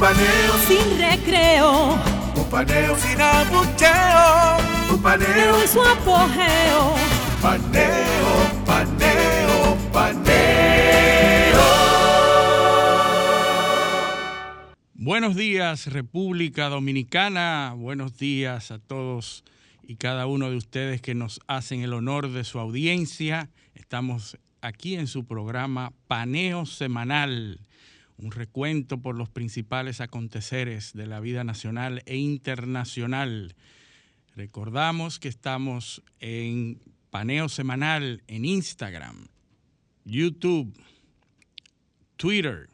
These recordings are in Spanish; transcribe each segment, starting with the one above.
Un paneo Sin recreo. Un paneo sin abucheo. Un paneo En su apogeo. Paneo, paneo, paneo. Buenos días República Dominicana, buenos días a todos y cada uno de ustedes que nos hacen el honor de su audiencia. Estamos aquí en su programa Paneo Semanal, un recuento por los principales aconteceres de la vida nacional e internacional. Recordamos que estamos en Paneo Semanal en Instagram, YouTube, Twitter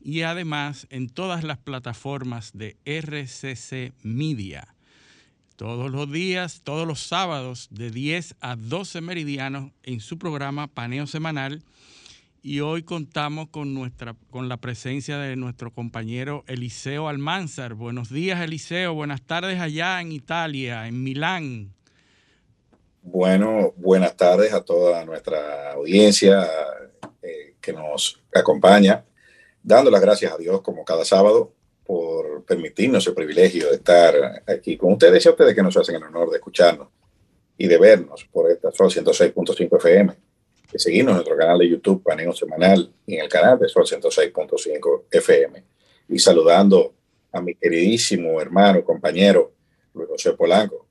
y además en todas las plataformas de RCC Media. Todos los días, todos los sábados de 10 a 12 meridianos en su programa Paneo Semanal. Y hoy contamos con, nuestra, con la presencia de nuestro compañero Eliseo Almanzar. Buenos días, Eliseo. Buenas tardes allá en Italia, en Milán. Bueno, buenas tardes a toda nuestra audiencia eh, que nos acompaña, dando las gracias a Dios como cada sábado por permitirnos el privilegio de estar aquí con ustedes y a ustedes que nos hacen el honor de escucharnos y de vernos por esta Sol 106.5 FM, de seguirnos en nuestro canal de YouTube Paneo Semanal y en el canal de Sol 106.5 FM. Y saludando a mi queridísimo hermano, compañero Luis José Polanco.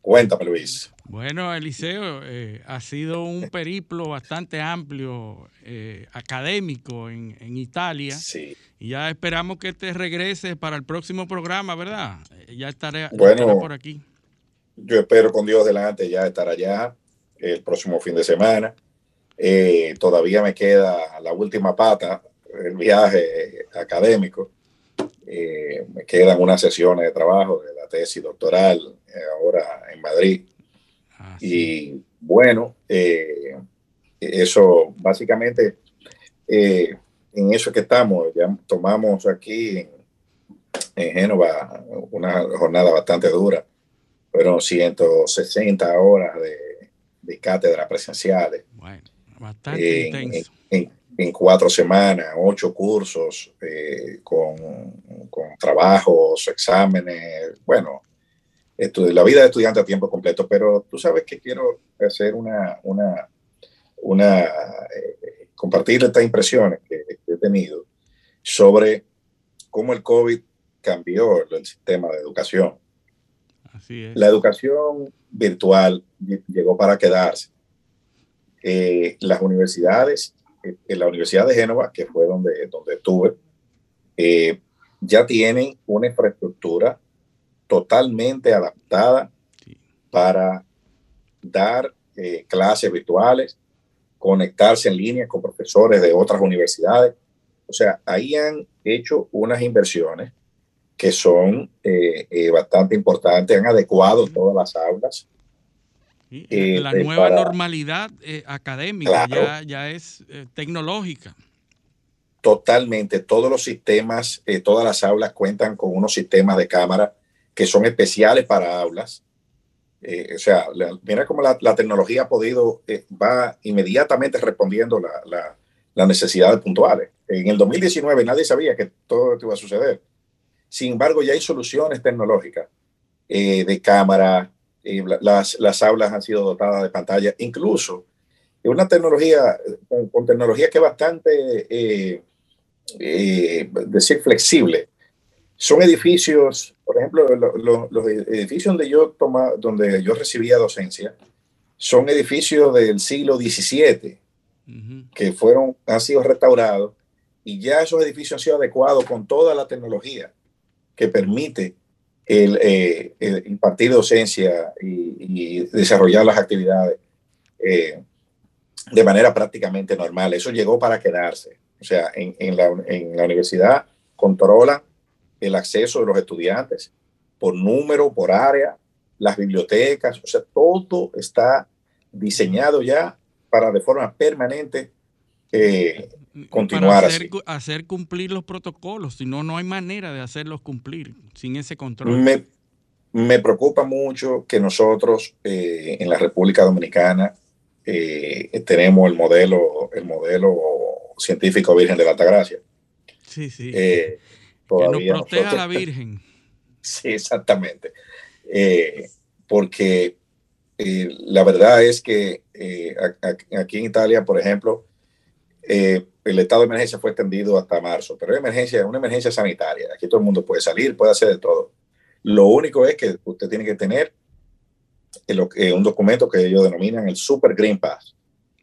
Cuéntame, Luis. Bueno, Eliseo, eh, ha sido un periplo bastante amplio, eh, académico en, en Italia. Sí. Y ya esperamos que te regreses para el próximo programa, ¿verdad? Eh, Ya estaré, Bueno. estará por aquí. Yo espero con Dios delante ya estar allá el próximo fin de semana. Eh, todavía me queda la última pata, el viaje académico. Eh, me quedan unas sesiones de trabajo de la tesis doctoral eh, ahora en Madrid. Ah, sí. Y bueno, eh, eso básicamente, en eso que estamos, ya tomamos aquí en, en Génova una jornada bastante dura. Fueron 160 horas de, de cátedra presenciales Bueno, bastante en, intenso. en- en cuatro semanas, ocho cursos eh, con, con trabajos, exámenes, bueno, la vida de estudiante a tiempo completo, pero tú sabes que quiero hacer una, una, una eh, compartir estas impresiones que, que he tenido sobre cómo el COVID cambió el sistema de educación. Así es. La educación virtual ll- llegó para quedarse. Eh, las universidades, eh, en la Universidad de Génova, que fue donde, donde estuve, eh, ya tienen una infraestructura totalmente adaptada Sí. para dar eh, clases virtuales, conectarse en línea con profesores de otras universidades. O sea, ahí han hecho unas inversiones que son eh, eh, bastante importantes, han adecuado todas las aulas. Sí, eh, la eh, nueva para- normalidad eh, académica Claro. ya, ya es tecnológica. Totalmente, todos los sistemas, todas las aulas cuentan con unos sistemas de cámara que son especiales para aulas. O sea, la- mira cómo la, la tecnología ha podido, va inmediatamente respondiendo la- la- las necesidades puntuales. En el 2019 nadie sabía que todo esto iba a suceder. Sin embargo, ya hay soluciones tecnológicas de cámara, eh, la- las, las aulas han sido dotadas de pantalla, incluso es una tecnología, con, con tecnología que es bastante, eh, eh, decir, flexible. Son edificios, por ejemplo, lo- lo- los edificios donde yo, toma, donde yo recibía docencia, son edificios del siglo XVII Ujú. que fueron, han sido restaurados y ya esos edificios han sido adecuados con toda la tecnología que permite el, eh, el impartir docencia y, desarrollar las actividades eh, de manera prácticamente normal. Eso llegó para quedarse. O sea, en, la, universidad controlan el acceso de los estudiantes por número, por área, las bibliotecas, o sea, todo está diseñado ya para de forma permanente eh, continuar hacer, hacer, cumplir los protocolos, si no, no hay manera de hacerlos cumplir sin ese control. Me, me preocupa mucho que nosotros eh, en la República Dominicana eh, tenemos el modelo, el modelo científico Virgen de la Altagracia. Sí, sí. que nos proteja a la Virgen. Sí, exactamente. porque la verdad es que aquí en Italia, por ejemplo, eh, el estado de emergencia fue extendido hasta marzo, pero es emergencia, una emergencia sanitaria. Aquí todo el mundo puede salir, puede hacer de todo. Lo único es que usted tiene que tener eh, un documento que ellos denominan el Super Green Pass,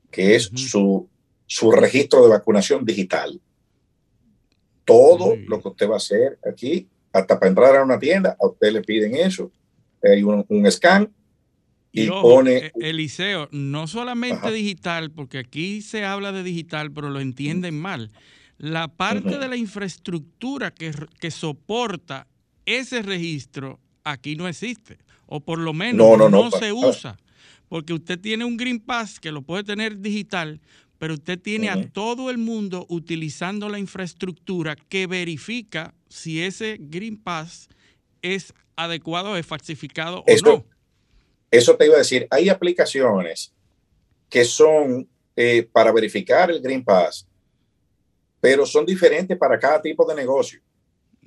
que es su, su registro de vacunación digital. Todo lo que usted va a hacer aquí, hasta para entrar a una tienda, a usted le piden eso. Hay un, un scan y, pone... E-, Eliseo, no solamente digital, porque aquí se habla de digital, pero lo entienden mal. La parte de la infraestructura que, que, soporta ese registro aquí no existe, o por lo menos no, se usa, porque usted tiene un Green Pass que lo puede tener digital, pero usted tiene a todo el mundo utilizando la infraestructura que verifica si ese Green Pass es adecuado, es falsificado o no. Eso te iba a decir, hay aplicaciones que son eh, para verificar el Green Pass, pero son diferentes para cada tipo de negocio.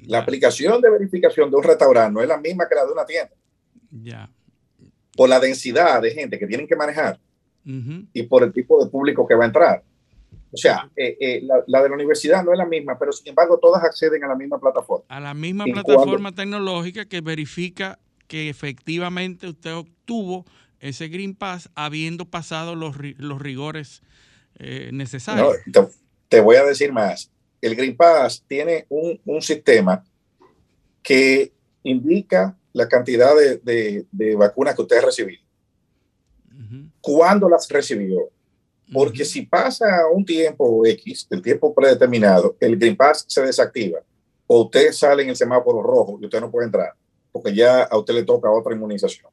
La aplicación de verificación de un restaurante no es la misma que la de una tienda. Ya. Por la densidad de gente que tienen que manejar y por el tipo de público que va a entrar. O sea, eh, eh, la, de la universidad no es la misma, pero sin embargo todas acceden a la misma plataforma. A la misma plataforma tecnológica que verifica que efectivamente usted obtuvo ese Green Pass habiendo pasado los, los rigores eh, necesarios. te, voy a decir más. El Green Pass tiene un, un sistema que indica la cantidad de, de, vacunas que usted ha recibido. ¿Cuándo las recibió? Porque si pasa un tiempo X, el tiempo predeterminado, el Green Pass se desactiva o usted sale en el semáforo rojo y usted no puede entrar porque ya a usted le toca otra inmunización.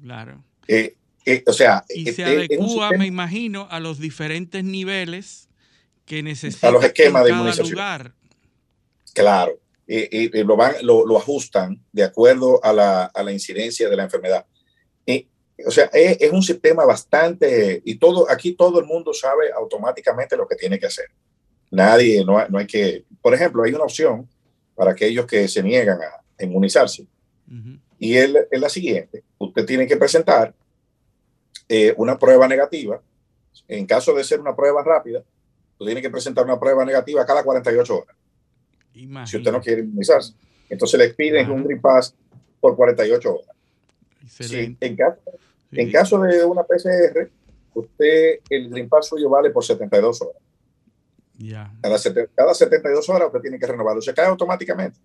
Claro. Eh, eh, o sea, y se eh, adecua, me imagino, a los diferentes niveles que necesita a los esquemas de inmunización. Claro, y, lo, van, lo, ajustan de acuerdo a la, a la incidencia de la enfermedad. O sea, es, es, un sistema bastante, y todo, aquí todo el mundo sabe automáticamente lo que tiene que hacer. Nadie, no, no hay que, por ejemplo, hay una opción para aquellos que se niegan a inmunizarse y es, la siguiente. Usted tiene que presentar eh, una prueba negativa. En caso de ser una prueba rápida, usted tiene que presentar una prueba negativa cada 48 horas. Si usted no quiere inmunizarse. Entonces le piden un Green Pass por 48 horas. en, caso, en caso de una PCR, usted, el Green Pass suyo vale por 72 horas. Cada, cada 72 horas usted tiene que renovarlo. Se cae automáticamente.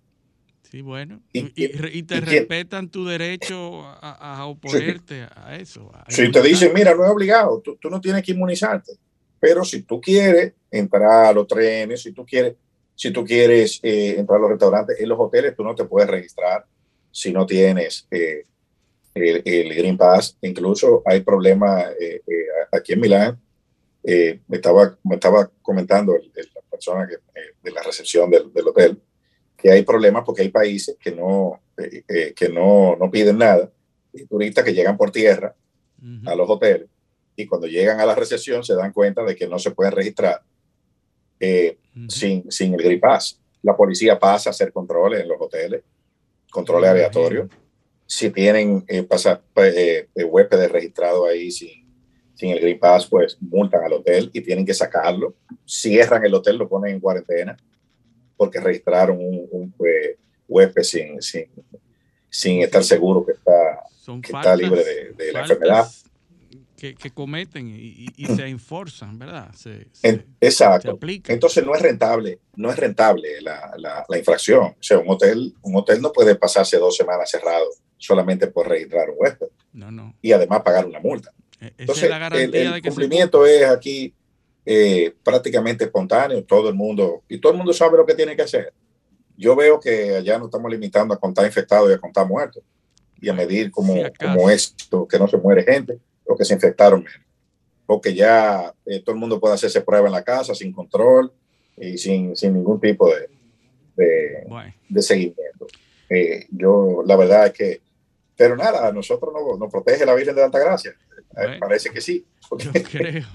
Sí, bueno. Y, te respetan tu derecho a, oponerte a eso. si te dicen, mira, no es obligado, tú, no tienes que inmunizarte. Pero si tú quieres entrar a los trenes, si tú quieres, si tú quieres eh, entrar a los restaurantes, en los hoteles tú no te puedes registrar si no tienes eh, el, Green Pass. Incluso hay problemas eh, aquí en Milán. me, estaba, me estaba comentando la persona que, de la recepción del, del hotel que hay problemas porque hay países que no, eh, eh, que no, no, piden nada, y turistas que llegan por tierra a los hoteles y cuando llegan a la recepción se dan cuenta de que no se pueden registrar eh, sin, sin el Pass. La policía pasa a hacer controles en los hoteles, controles aleatorios. Si tienen pasa, huéspedes registrados ahí sin, sin el Pass, pues multan al hotel y tienen que sacarlo. Cierran el hotel, lo ponen en cuarentena porque registraron un, un huésped sin, sin, sin, estar seguro que está, que está libre de, la enfermedad. Que, que cometen y, y, se enforzan, ¿verdad? Se, exacto. Entonces no es rentable, no es rentable la, la, la, infracción. O sea, un hotel, un hotel no puede pasarse dos semanas cerrado solamente por registrar un huésped. No, no. Y además pagar una multa. E, Entonces, el, cumplimiento es aquí eh, prácticamente espontáneo, todo el mundo, y todo el mundo sabe lo que tiene que hacer. yo veo que allá no estamos limitando a contar infectados y a contar muertos y a medir como, como esto, que no se muere gente o que se infectaron menos. Porque ya eh, todo el mundo puede hacerse prueba en la casa sin control y sin, sin ningún tipo de, de, de seguimiento. Eh, yo, la verdad es que, pero nada, a nosotros nos, nos protege la Virgen de Altagracia. Gracia Parece que sí. Yo creo.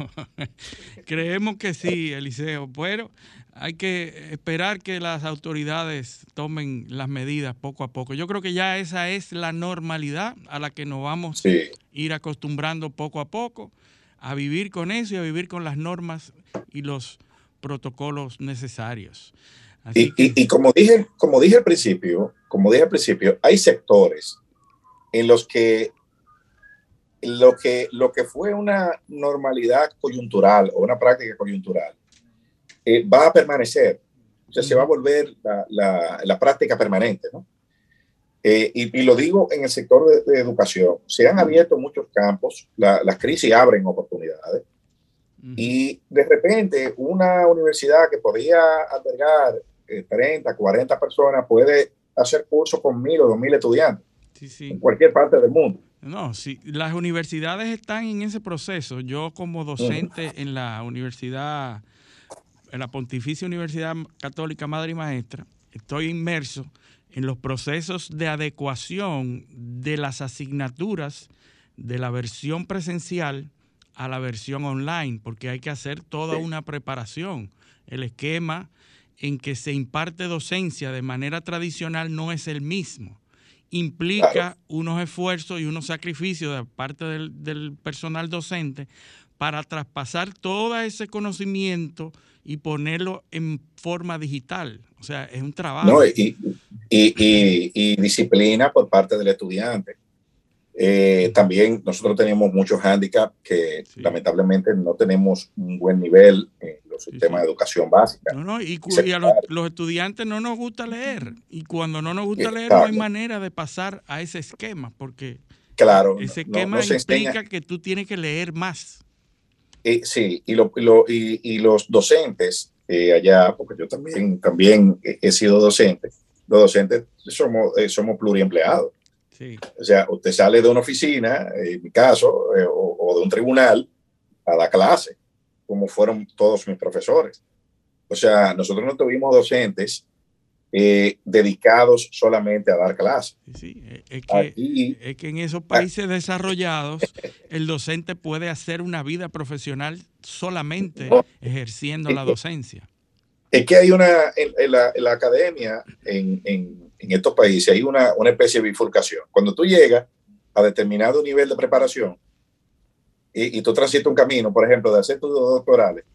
Creemos que sí, Eliseo. Pero hay que esperar que las autoridades tomen las medidas poco a poco. Yo creo que ya esa es la normalidad a la que nos vamos a ir acostumbrando poco a poco a vivir con eso y a vivir con las normas y los protocolos necesarios. Y, como dije, como dije al principio, como dije al principio, hay sectores en los que lo que, lo que fue una normalidad coyuntural o una práctica coyuntural eh, va a permanecer. O sea, se va a volver la, la, práctica permanente, ¿no? Eh, y, y, lo digo en el sector de, educación. Se han abierto muchos campos, las crisis abren oportunidades. Y de repente una universidad que podía albergar 30, eh, 40 personas puede hacer cursos con mil o dos mil estudiantes en cualquier parte del mundo. No, sí, las universidades están en ese proceso. Yo como docente en la universidad, en la Pontificia Universidad Católica Madre y Maestra, estoy inmerso en los procesos de adecuación de las asignaturas de la versión presencial a la versión online, porque hay que hacer toda una preparación. El esquema en que se imparte docencia de manera tradicional no es el mismo. Implica unos esfuerzos y unos sacrificios de parte del, personal docente para traspasar todo ese conocimiento y ponerlo en forma digital. O sea, es un trabajo. y, y, disciplina por parte del estudiante. Eh, también nosotros tenemos muchos hándicaps que lamentablemente no tenemos un buen nivel en los sistemas de educación básica. No, no, y, a los, estudiantes no nos gusta leer. Y cuando no nos gusta leer, no hay manera de pasar a ese esquema, porque claro, ese esquema implica que tú tienes que leer más. Eh, sí, y, lo, y, los docentes eh, allá, porque yo también, también he sido docente, los docentes somos, somos pluriempleados. O sea, usted sale de una oficina, en mi caso, eh, o, de un tribunal, a dar clase, como fueron todos mis profesores. O sea, nosotros no tuvimos docentes eh, dedicados solamente a dar clases. Sí, eh, es, que, es que en esos países desarrollados el docente puede hacer una vida profesional solamente ejerciendo la docencia. Es que hay una, en, la, academia, en, en estos países hay una, una especie de bifurcación. Cuando tú llegas a determinado nivel de preparación y, y tú transitas un camino, por ejemplo, de hacer tus doctorales,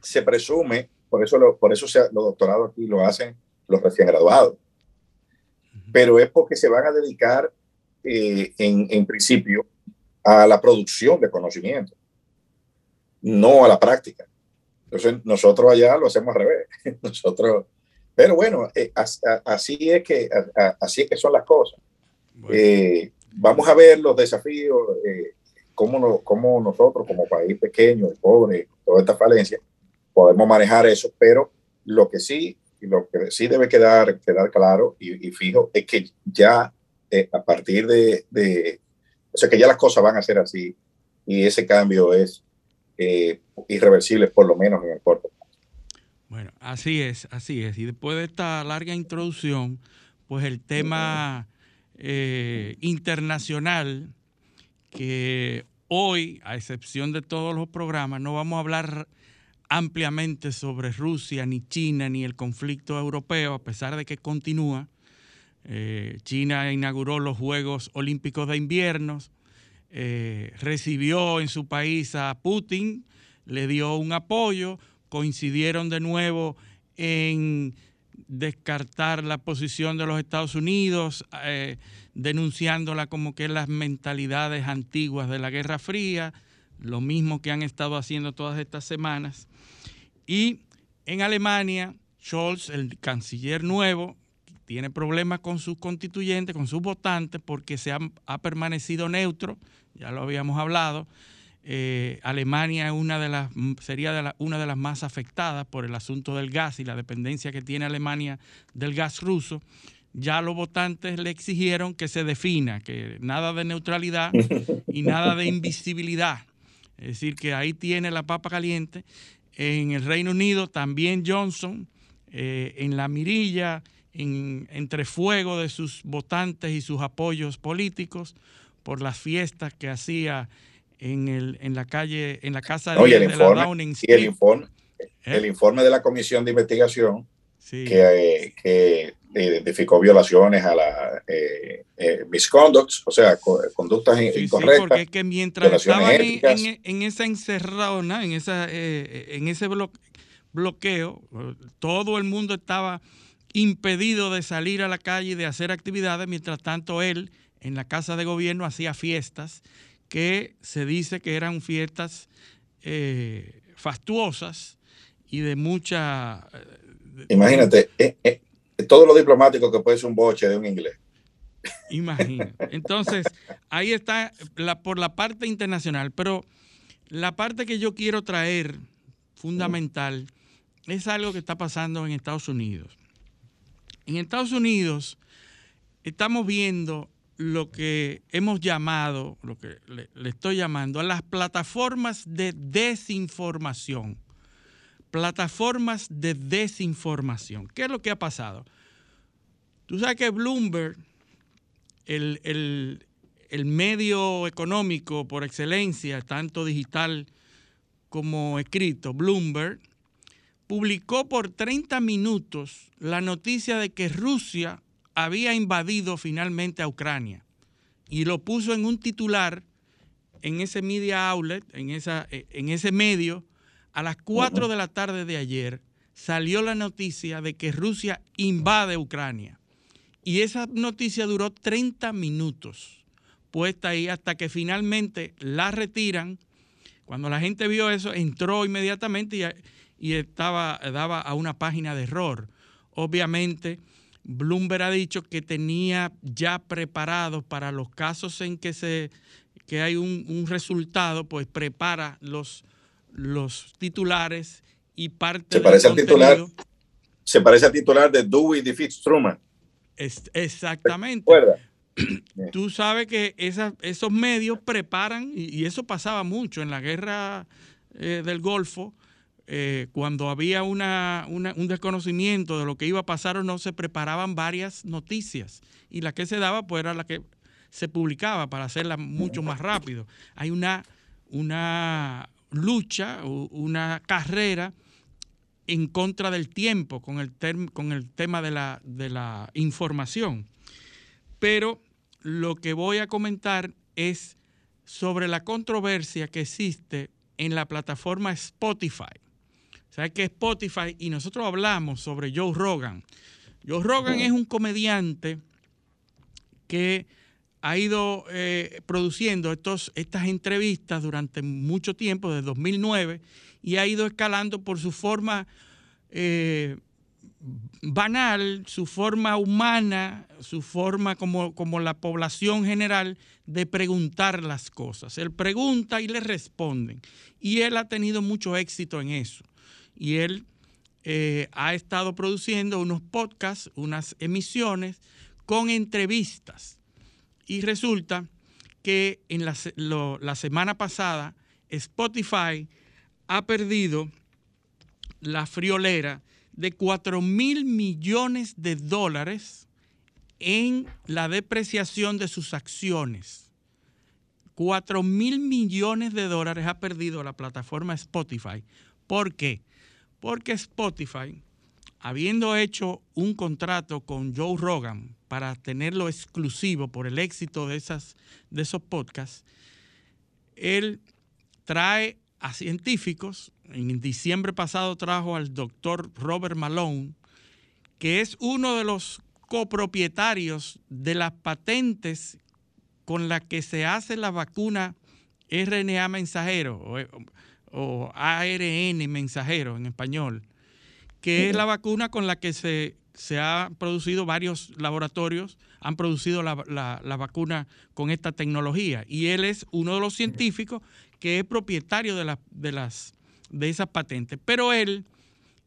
se presume, por eso, lo, por eso los doctorados aquí lo hacen los recién graduados, pero es porque se van a dedicar eh, en, en principio a la producción de conocimiento, no a la práctica. Entonces, nosotros allá lo hacemos al revés. Nosotros pero bueno, eh, así, es que, así es que son las cosas. Eh, vamos a ver los desafíos, eh, cómo, cómo, nosotros como país pequeño y pobre, toda esta falencia, podemos manejar eso, pero lo que sí, lo que sí debe quedar, quedar claro y, fijo es que ya a partir de, de, o sea, que ya las cosas van a ser así y ese cambio es irreversible, por lo menos en el corto bueno, así es, así es. Y después de esta larga introducción, pues el tema eh, internacional, que hoy, a excepción de todos los programas, no vamos a hablar ampliamente sobre Rusia, ni China, ni el conflicto europeo, a pesar de que continúa. Eh, China inauguró los Juegos Olímpicos de Invierno, eh, recibió en su país a Putin, le dio un apoyo, coincidieron de nuevo en descartar la posición de los Estados Unidos, eh, denunciándola como que las mentalidades antiguas de la Guerra Fría, lo mismo que han estado haciendo todas estas semanas. Y en Alemania, Scholz, el canciller nuevo, tiene problemas con sus constituyentes, con sus votantes, porque se ha, ha permanecido neutro, ya lo habíamos hablado, eh, Alemania una de las, sería una de las más afectadas por el asunto del gas y la dependencia que tiene Alemania del gas ruso. Ya los votantes le exigieron que se defina, que nada de neutralidad y nada de invisibilidad. Es decir, que ahí tiene la papa caliente. En el Reino Unido también Johnson, eh, en la mirilla, en, entre fuego de sus votantes y sus apoyos políticos por las fiestas que hacía en, el, en la calle, en la casa de, el informe, la Downing Street. Y el informe, ¿Eh? el informe de la comisión de investigación que, que identificó violaciones a la eh, eh, misconducts, o sea, conductas incorrectas. Sí, porque es que mientras estaban en, en, esa encerrona, en, esa, en ese bloqueo, todo el mundo estaba impedido de salir a la calle y de hacer actividades, mientras tanto él en la casa de gobierno hacía fiestas que se dice que eran fiestas eh, fastuosas y de mucha... Eh, Imagínate, eh, todo lo diplomático que puede ser un boche de un inglés. Imagínate. Entonces, ahí está la, por la parte internacional, pero la parte que yo quiero traer fundamental es algo que está pasando en Estados Unidos. En Estados Unidos estamos viendo lo que hemos llamado, lo que le, estoy llamando, a las plataformas de desinformación. Plataformas de desinformación. ¿Qué es lo que ha pasado? Tú sabes que Bloomberg, el, el medio económico por excelencia, tanto digital como escrito, Bloomberg, publicó por 30 minutos la noticia de que Rusia había invadido finalmente a Ucrania y lo puso en un titular en ese media outlet, en, esa, en ese medio, a las 4 de la tarde de ayer salió la noticia de que Rusia invade Ucrania. Y esa noticia duró 30 minutos puesta ahí hasta que finalmente la retiran. Cuando la gente vio eso, entró inmediatamente y, y estaba, daba a una página de error. Obviamente, Bloomberg ha dicho que tenía ya preparados para los casos en que se que hay un, resultado, pues prepara los, los titulares y parte se parece al titular se parece al titular de Dewey defeats Truman. exactamente. Tú sabes que esos medios preparan, y, eso pasaba mucho en la guerra eh, del Golfo, eh, cuando había una, un desconocimiento de lo que iba a pasar o no, se preparaban varias noticias y la que se daba pues era la que se publicaba para hacerla mucho más rápido. Hay una, una lucha, una carrera en contra del tiempo con el, con el tema de la, de la información. Pero lo que voy a comentar es sobre la controversia que existe en la plataforma Spotify. ¿Sabes qué Spotify? Y nosotros hablamos sobre Joe Rogan. Joe Rogan es un comediante que ha ido eh, produciendo estos, estas entrevistas durante mucho tiempo, desde 2009, y ha ido escalando por su forma eh, banal, su forma humana, su forma como, como la población general de preguntar las cosas. Él pregunta y le responden. Y él ha tenido mucho éxito en eso y él eh, ha estado produciendo unos podcasts, unas emisiones con entrevistas. Y resulta que en la, la semana pasada Spotify ha perdido la friolera de 4 mil millones de dólares en la depreciación de sus acciones. 4 mil millones de dólares ha perdido la plataforma Spotify. ¿Por qué? Porque Spotify, habiendo hecho un contrato con Joe Rogan para tenerlo exclusivo por el éxito de, esas, de esos podcasts, él trae a científicos. En diciembre pasado trajo al doctor Robert Malone, que es uno de los copropietarios de las patentes con las que se hace la vacuna RNA mensajero o ARN mensajero en español, que es la vacuna con la que se, se ha producido varios laboratorios, han producido la, vacuna con esta tecnología. Y él es uno de los científicos que es propietario de, de, las, de esas patentes. Pero él,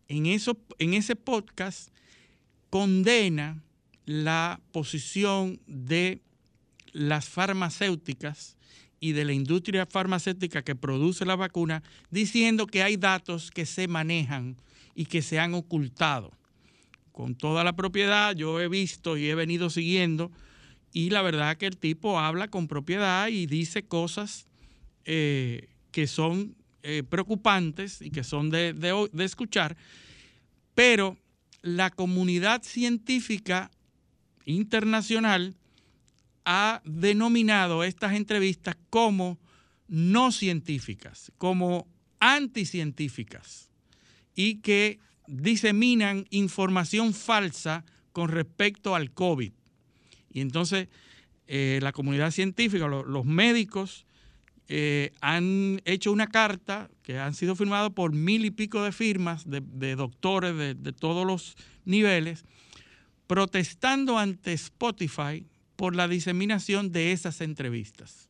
en, eso, en ese podcast, condena la posición de las farmacéuticas y de la industria farmacéutica que produce la vacuna, diciendo que hay datos que se manejan y que se han ocultado. Con toda la propiedad, yo he visto y he venido siguiendo, y la verdad que el tipo habla con propiedad y dice cosas eh, que son eh, preocupantes y que son de, de escuchar, pero la comunidad científica internacional ha denominado estas entrevistas como no científicas, como anticientíficas y que diseminan información falsa con respecto al COVID. Y entonces eh, la comunidad científica, los médicos, eh, han hecho una carta que han sido firmadas por mil y pico de firmas de, doctores de, todos los niveles, protestando ante Spotify por la diseminación de esas entrevistas.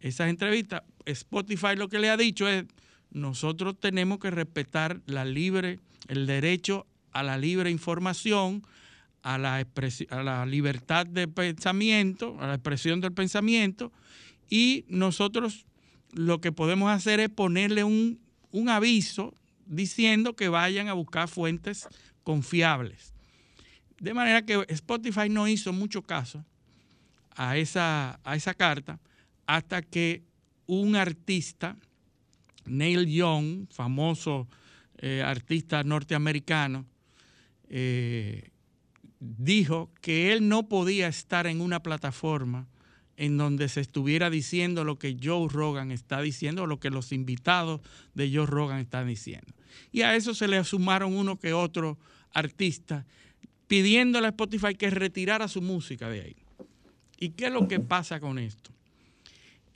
Esas entrevistas, Spotify lo que le ha dicho es, nosotros tenemos que respetar la libre, el derecho a la libre información, a la, a la libertad de pensamiento, a la expresión del pensamiento, y nosotros lo que podemos hacer es ponerle un, un aviso diciendo que vayan a buscar fuentes confiables. De manera que Spotify no hizo mucho caso a esa, a esa carta hasta que un artista, Neil Young, famoso eh, artista norteamericano, eh, dijo que él no podía estar en una plataforma en donde se estuviera diciendo lo que Joe Rogan está diciendo, lo que los invitados de Joe Rogan están diciendo. Y a eso se le sumaron uno que otro artista pidiéndole a Spotify que retirara su música de ahí. ¿Y qué es lo que pasa con esto?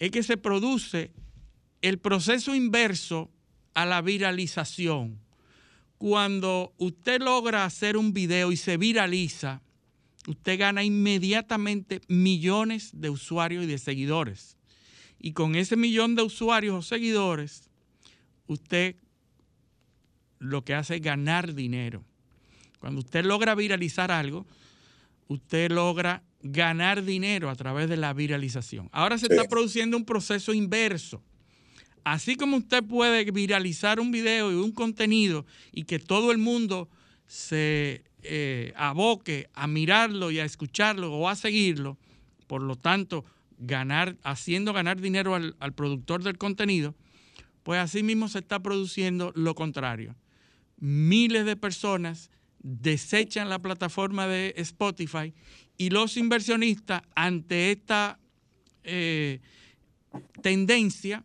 Es que se produce el proceso inverso a la viralización. Cuando usted logra hacer un video y se viraliza, usted gana inmediatamente millones de usuarios y de seguidores. Y con ese millón de usuarios o seguidores, usted lo que hace es ganar dinero. Cuando usted logra viralizar algo, usted logra ganar dinero a través de la viralización. Ahora se está produciendo un proceso inverso. Así como usted puede viralizar un video y un contenido y que todo el mundo se eh, aboque a mirarlo y a escucharlo o a seguirlo, por lo tanto, ganar, haciendo ganar dinero al, al productor del contenido, pues así mismo se está produciendo lo contrario. Miles de personas desechan la plataforma de Spotify y los inversionistas ante esta eh, tendencia,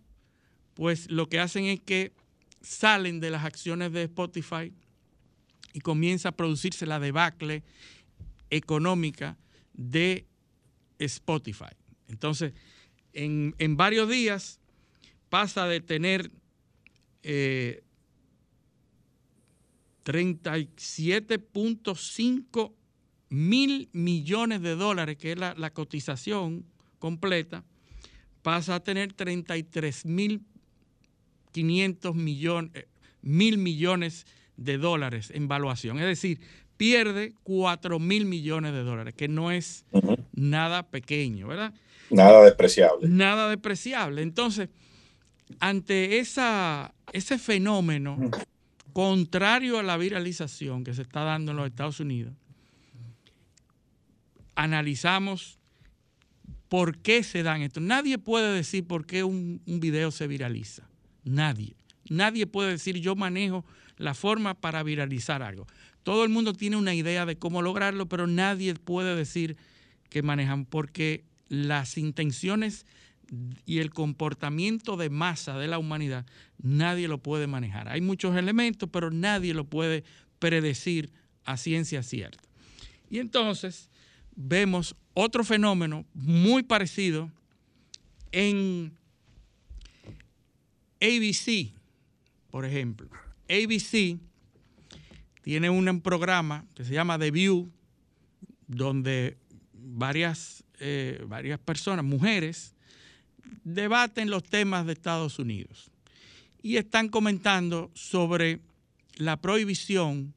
pues lo que hacen es que salen de las acciones de Spotify y comienza a producirse la debacle económica de Spotify. Entonces, en, varios días pasa de tener eh, 37.5 mil millones de dólares, que es la, cotización completa, pasa a tener 33 mil 500 millones, eh, mil millones de dólares en valuación. Es decir, pierde 4 mil millones de dólares, que no es nada pequeño, ¿verdad? Nada despreciable. Nada despreciable. Entonces, ante esa, ese fenómeno contrario a la viralización que se está dando en los Estados Unidos, analizamos por qué se dan esto. Nadie puede decir por qué un, video se viraliza. Nadie. Nadie puede decir yo manejo la forma para viralizar algo. Todo el mundo tiene una idea de cómo lograrlo, pero nadie puede decir que manejan porque las intenciones y el comportamiento de masa de la humanidad nadie lo puede manejar. Hay muchos elementos, pero nadie lo puede predecir a ciencia cierta. Y entonces vemos otro fenómeno muy parecido en ABC, por ejemplo. ABC tiene un programa que se llama The View, donde varias, eh, varias personas, mujeres, debaten los temas de Estados Unidos y están comentando sobre la prohibición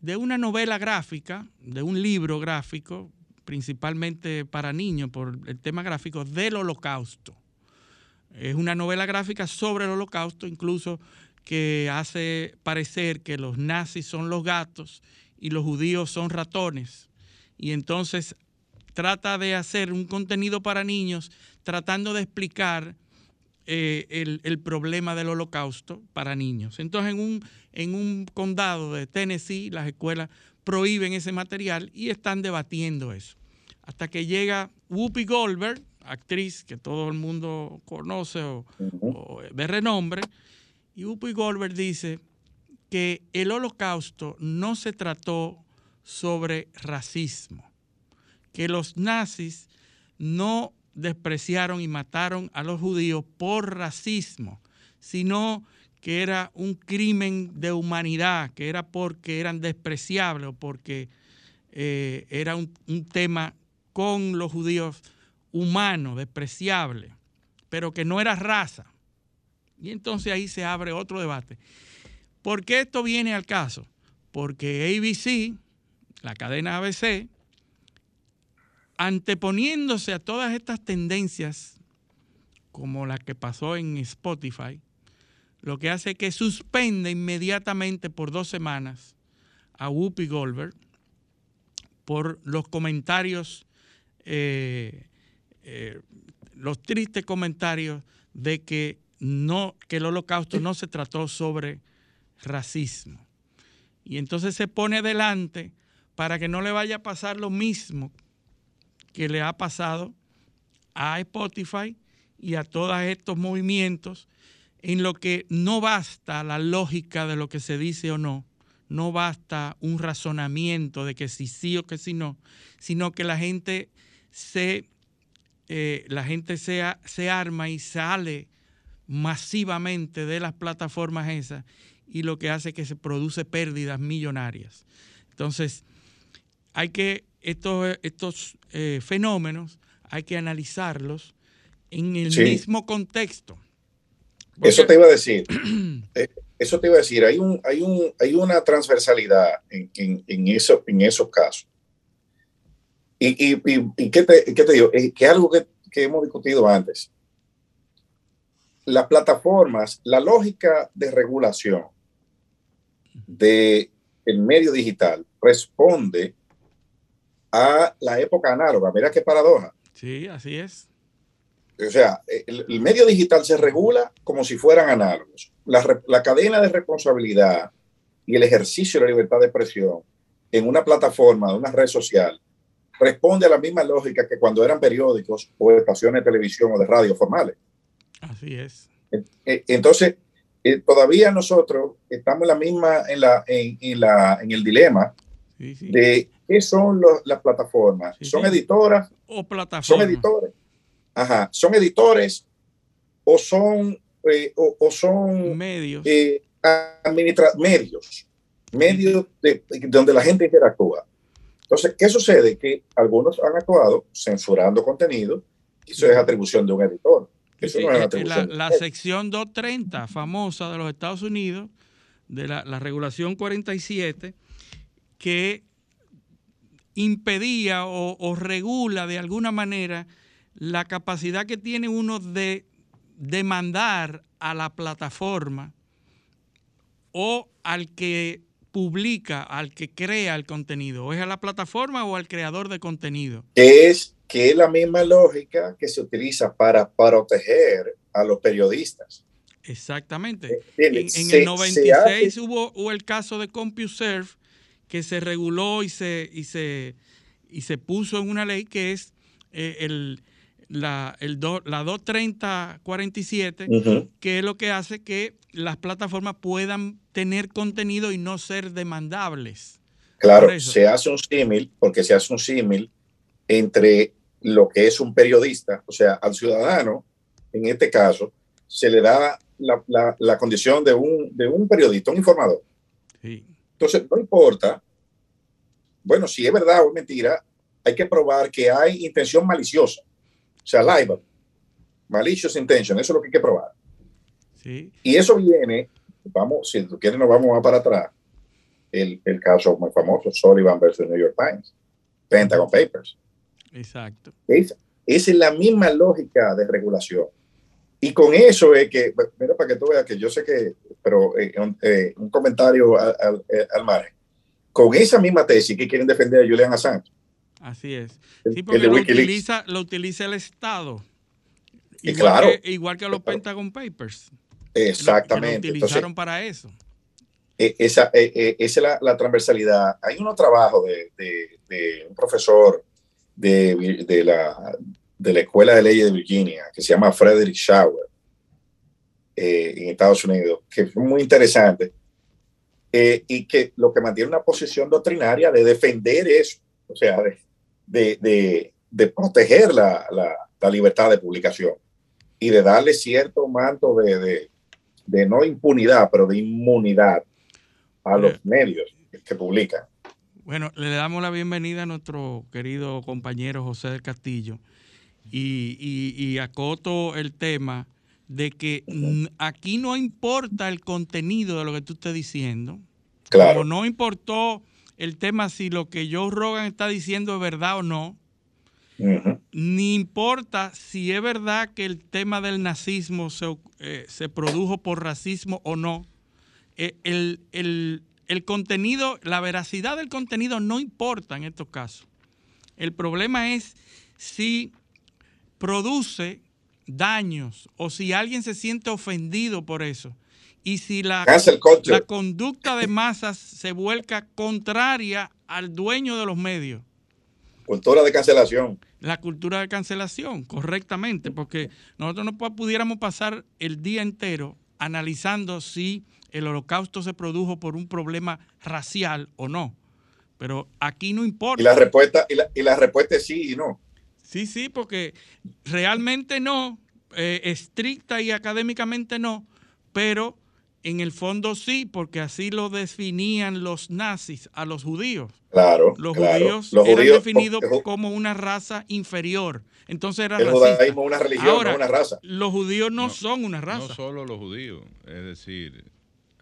de una novela gráfica, de un libro gráfico, principalmente para niños por el tema gráfico, del holocausto. Es una novela gráfica sobre el holocausto, incluso que hace parecer que los nazis son los gatos y los judíos son ratones. Y entonces trata de hacer un contenido para niños tratando de explicar eh, el, problema del holocausto para niños. Entonces, en un, en un condado de Tennessee, las escuelas prohíben ese material y están debatiendo eso. Hasta que llega Whoopi Goldberg, actriz que todo el mundo conoce o, de renombre, y Whoopi Goldberg dice que el holocausto no se trató sobre racismo, que los nazis no despreciaron y mataron a los judíos por racismo, sino que era un crimen de humanidad, que era porque eran despreciables o porque eh, era un, un tema con los judíos humano, despreciable, pero que no era raza. Y entonces ahí se abre otro debate. ¿Por qué esto viene al caso? Porque ABC, la cadena ABC, anteponiéndose a todas estas tendencias, como la que pasó en Spotify, lo que hace es que suspende inmediatamente por dos semanas a Whoopi Goldberg por los comentarios, eh, eh, los tristes comentarios de que, no, que el holocausto no se trató sobre racismo. Y entonces se pone delante para que no le vaya a pasar lo mismo que le ha pasado a Spotify y a todos estos movimientos en lo que no basta la lógica de lo que se dice o no, no basta un razonamiento de que si sí o que si no, sino que la gente se, eh, la gente se, se arma y sale masivamente de las plataformas esas y lo que hace es que se produce pérdidas millonarias. Entonces, hay que estos, estos eh, fenómenos hay que analizarlos en el mismo contexto. Eso te iba a decir. Eh, eso te iba a decir. Hay, un, hay, un, hay una transversalidad en, en, en, eso, en esos casos. Y, y, y, ¿qué, te, ¿qué, te, digo? Eh, que algo que, que hemos discutido antes. Las plataformas, la lógica de regulación del el medio digital responde a la época análoga. Mira qué paradoja. Sí, así es. O sea, el, medio digital se regula como si fueran análogos. La, la, cadena de responsabilidad y el ejercicio de la libertad de expresión en una plataforma, de una red social, responde a la misma lógica que cuando eran periódicos o estaciones de televisión o de radio formales. Así es. Entonces, eh, todavía nosotros estamos en la misma, en, la, en, en la, en el dilema de qué son las plataformas. ¿Son editoras? O plataformas. Son editores. Ajá. ¿Son editores o son, eh, o, son medios? Eh, medios. Medios de, donde la gente interactúa. Entonces, ¿qué sucede? Que algunos han actuado censurando contenido y eso es atribución de un editor. Eso no es atribución la, la sección 230, famosa de los Estados Unidos, de la, la regulación 47, que impedía o, regula de alguna manera la capacidad que tiene uno de demandar a la plataforma o al que publica, al que crea el contenido, o es a la plataforma o al creador de contenido. Es que es la misma lógica que se utiliza para proteger a los periodistas. Exactamente. En, el 96 hubo, hubo, el caso de CompuServe, que se reguló y se, y se, y se puso en una ley que es eh, el, la, el la 23047, que es lo que hace que las plataformas puedan tener contenido y no ser demandables. Claro, se hace un símil, porque se hace un símil entre lo que es un periodista, o sea, al ciudadano, en este caso, se le da la, la, la condición de un, de un periodista, un informador. Sí. Entonces, no importa, bueno, si es verdad o es mentira, hay que probar que hay intención maliciosa, sea, live. malicious intention, eso es lo que hay que probar. Sí. Y eso viene, vamos, si tú quieres nos vamos más para atrás, el, el caso muy famoso, Sullivan versus New York Times, Pentagon Papers. Exacto. Es, esa es la misma lógica de regulación. Y con eso es que, mira, para que tú veas que yo sé que, pero eh, un, eh, un, comentario al, al, eh, al, margen, con esa misma tesis que quieren defender a Julian Assange. Así es. Sí, porque lo utiliza, lo utiliza el Estado. Y igual, claro, que, igual que los Pentagon Papers. Exactamente. Que lo utilizaron Entonces, para eso. Esa, esa es la, la, transversalidad. Hay unos trabajos de, de, de un profesor de, de, la, de la Escuela de Leyes de Virginia que se llama Frederick Schauer eh, en Estados Unidos, que es muy interesante eh, y que lo que mantiene una posición doctrinaria de defender eso, o sea, de, de, de, de proteger la, la, la, libertad de publicación y de darle cierto manto de, de, de no impunidad, pero de inmunidad a los medios que publican. Bueno, le damos la bienvenida a nuestro querido compañero José del Castillo y, y, y acoto el tema de que aquí no importa el contenido de lo que tú estés diciendo. Claro. Como no importó el tema si lo que Joe Rogan está diciendo es verdad o no, ni importa si es verdad que el tema del nazismo se, eh, se produjo por racismo o no. Eh, el, el- el contenido, la veracidad del contenido no importa en estos casos. El problema es si produce daños o si alguien se siente ofendido por eso. Y si la, la conducta de masas se vuelca contraria al dueño de los medios. Cultura de cancelación. La cultura de cancelación, correctamente, porque nosotros no pu- pudiéramos pasar el día entero analizando si el holocausto se produjo por un problema racial o no. Pero aquí no importa. Y la respuesta, y la, y la respuesta es sí y no. Sí, sí, porque realmente no, eh, estricta y académicamente no, pero en el fondo sí, porque así lo definían los nazis a los judíos. Claro. Los claro. judíos Los eran judíos- definidos como una raza inferior. Entonces era el racista. judaísmo es una religión, Ahora, no una raza. Los judíos no, No, son una No raza. solo los judíos, es decir,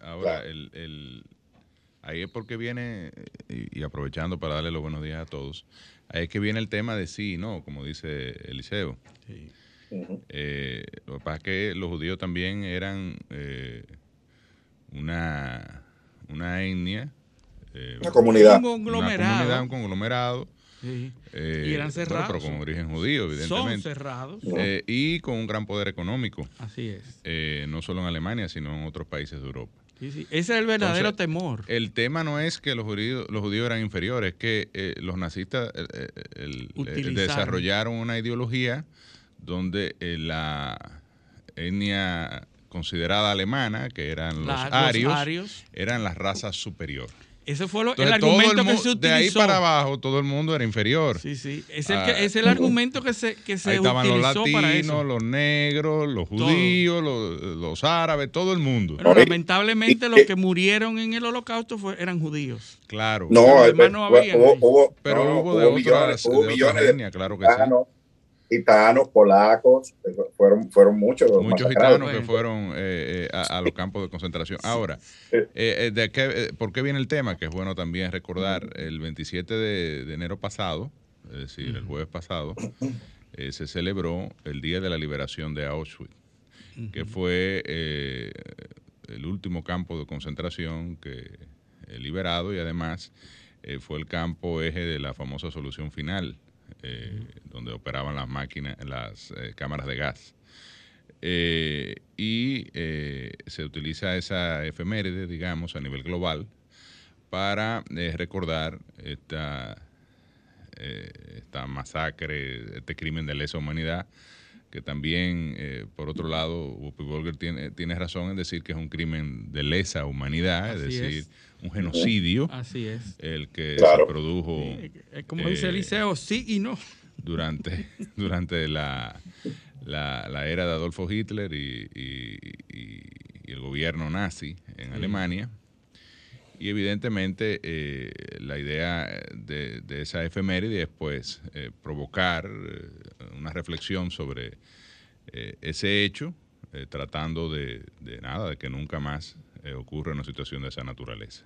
ahora Claro. el, el- ahí es porque viene, y, y aprovechando para darle los buenos días a todos, ahí es que viene el tema de sí y no, como dice Eliseo. Sí. Eh, lo que pasa es que los judíos también eran eh, una, una etnia, eh, Una comunidad. Un una conglomerado. comunidad, un conglomerado, Sí. eh, Y eran cerrados. pero con origen judío, Son evidentemente, cerrados. Eh, y con un gran poder económico, Así es. eh, no solo en Alemania, sino en otros países de Europa. Sí, sí. Ese es el verdadero Entonces, temor. El tema no es que los judíos, los judíos eran inferiores, es que eh, los nazistas el- desarrollaron una ideología donde eh, la etnia considerada alemana, que eran los, La- los arios, eran la raza superior. Ese fue lo- el Entonces, argumento el que se de ahí utilizó. para abajo, todo el mundo era inferior. Sí, sí. Es el, Ah, que- es el argumento que se, que se Ahí estaban los utilizó para latinos, eso. los negros, los judíos, los, los árabes, todo el mundo. Oye, lamentablemente y- los que murieron en el holocausto fue- eran judíos. Claro. No, Los eh, demás no hubo, hubo- pero no, hubo de otras, millones, de hubo otras millones de etnias, claro que sí. gitanos, gitanos, polacos, fueron, fueron muchos. los Muchos gitanos que fueron eh, eh, a, a los campos de concentración. Ahora, eh, eh, ¿de qué, eh, ¿por qué viene el tema? Que es bueno también recordar, el 27 de, de enero pasado, es decir, el jueves pasado, eh, se celebró el Día de la Liberación de Auschwitz, que fue eh, el último campo de concentración que eh, liberado y además eh, fue el campo eje de la famosa solución final, eh, donde operaban las máquinas, las eh, cámaras de gas. Eh, y se utiliza esa efeméride, digamos, a nivel global para recordar esta, esta masacre, este crimen de lesa humanidad, que también, eh, por otro lado, Whoopi Goldberg tiene, tiene razón en decir que es un crimen de lesa humanidad, es decir, es. un genocidio, Así es. el que Claro. se produjo Sí, es como dice eh, Eliseo, sí y no. durante, durante la, la, la era de Adolfo Hitler y, y- y- y el gobierno nazi en Alemania. Y evidentemente eh, la idea de, de esa efeméride es pues eh, provocar eh, una reflexión sobre eh, ese hecho, eh, tratando de, de nada, de que nunca más eh, ocurra una situación de esa naturaleza.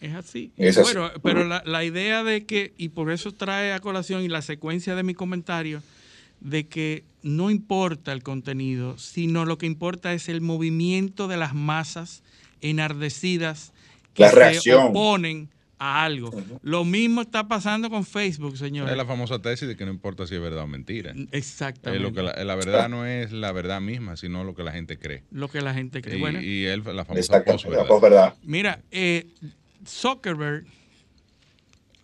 Es así. Es así. Bueno, pero la, la idea de que, y por eso trae a colación y la secuencia de mi comentario, de que no importa el contenido, sino lo que importa es el movimiento de las masas enardecidas que La se oponen a algo. Lo mismo está pasando con Facebook, señores. Es la famosa tesis de que no importa si es verdad o mentira. Exactamente. Eh, lo que la, la verdad no es la verdad misma, sino lo que la gente cree. lo que la gente cree. Y, bueno, y él, la famosa Exactamente, posverdad, mira, eh, Zuckerberg,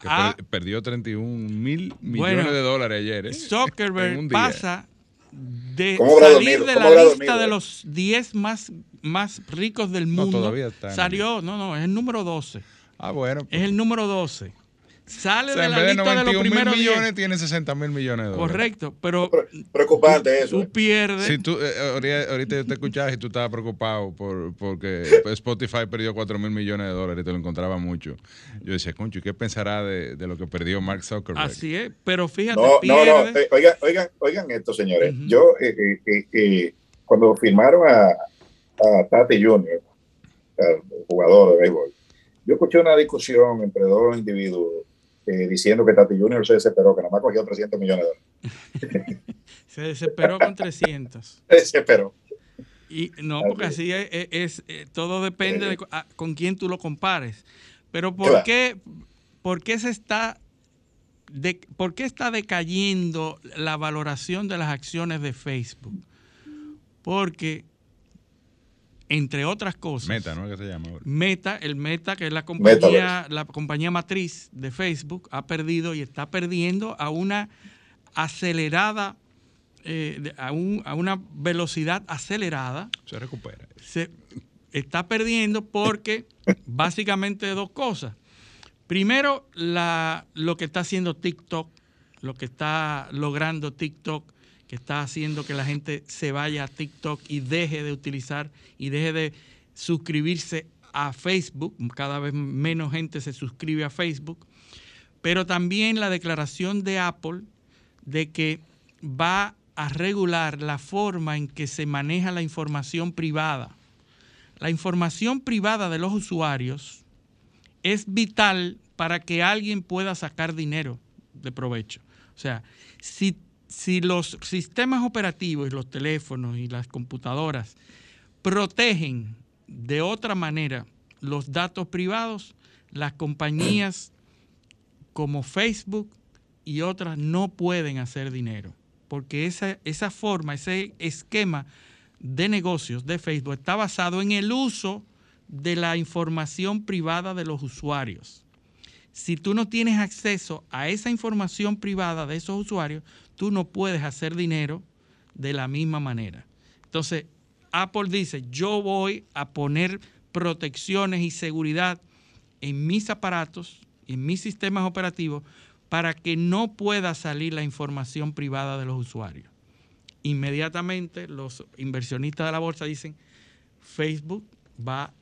que Ah. per- perdió 31 mil millones Bueno, de dólares ayer. ¿eh? Zuckerberg pasa de ¿Cómo habrá salir dormido? de ¿Cómo la lista dormido, de eh? los 10 más, más ricos del No, mundo. todavía está en Salió, no, no, es el número 12. Ah, bueno. Es el número 12. Sale O sea, de en la vez de lista de los 91 mil primeros 10. millones, tiene 60 mil millones de dólares. Correcto, pero Pre- Preocupante eso. tú eh. pierdes. Si tú, eh, ahorita, ahorita yo te escuchaba y tú estabas preocupado por, porque Spotify perdió 4 mil millones de dólares y te lo encontraba mucho. Yo decía, concho, ¿y qué pensará de, de lo que perdió Mark Zuckerberg? Así es, pero fíjate, No, no, pierde. no. eh, Oigan, oigan, oigan esto, señores. Yo, eh, eh, eh, eh, cuando firmaron a, a Tati Junior, jugador de béisbol, yo escuché una discusión entre dos individuos eh, diciendo que Tati Junior se desesperó, que nada más cogió 300 millones de dólares. Se desesperó con 300. Se desesperó. Y no, porque así es, es- es, eh, todo depende de a- con quién tú lo compares. Pero ¿por Claro. qué, por qué se está de, por qué está decayendo la valoración de las acciones de Facebook? Porque entre otras cosas, Meta, ¿no? ¿Qué se llama ahora? Meta, el Meta, que es la compañía, Metaverse. la compañía matriz de Facebook, ha perdido y está perdiendo a una acelerada, eh, a, un- a una velocidad acelerada. Se recupera. Se está perdiendo porque básicamente dos cosas. Primero, la, lo que está haciendo TikTok, lo que está logrando TikTok, que está haciendo que la gente se vaya a TikTok y deje de utilizar y deje de suscribirse a Facebook. Cada vez menos gente se suscribe a Facebook. Pero también la declaración de Apple de que va a regular la forma en que se maneja la información privada. La información privada de los usuarios es vital para que alguien pueda sacar dinero de provecho. O sea, si, si los sistemas operativos los teléfonos y las computadoras protegen de otra manera los datos privados, las compañías como Facebook y otras no pueden hacer dinero. Porque esa, esa forma, ese esquema de negocios de Facebook está basado en el uso de la información privada de los usuarios. Si tú no tienes acceso a esa información privada de esos usuarios, tú no puedes hacer dinero de la misma manera. Entonces, Apple dice, yo voy a poner protecciones y seguridad en mis aparatos, en mis sistemas operativos, para que no pueda salir la información privada de los usuarios. Inmediatamente los inversionistas de la bolsa dicen, Facebook va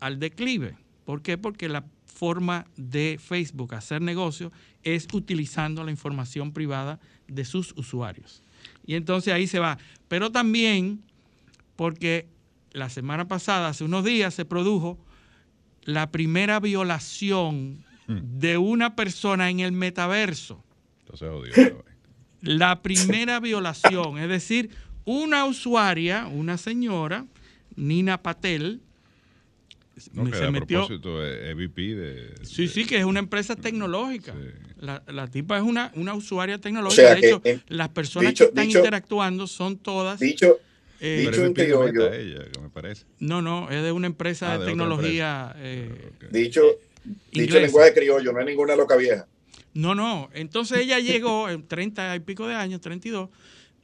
al declive. ¿Por qué? Porque la forma de Facebook hacer negocio es utilizando la información privada de sus usuarios. Y entonces ahí se va. Pero también porque la semana pasada, hace unos días, se produjo la primera violación de una persona en el metaverso. Entonces, odio. La primera violación, es decir, una usuaria, una señora, Nina Patel, No, se a metió. propósito es EVP de... Sí, de- sí, que es una empresa tecnológica. Sí. La, la tipa es una, una usuaria tecnológica. O sea de hecho, eh, las personas dicho- que están dicho- interactuando son todas. Dicho, eh, dicho en criollo, ella, que me parece. no, no, es de una empresa Ah, de, tecnología. eh, Ok. dicho, dicho Inglesa. lenguaje criollo, no es ninguna loca vieja. No, no. Entonces ella llegó en 30 y pico de años, 32,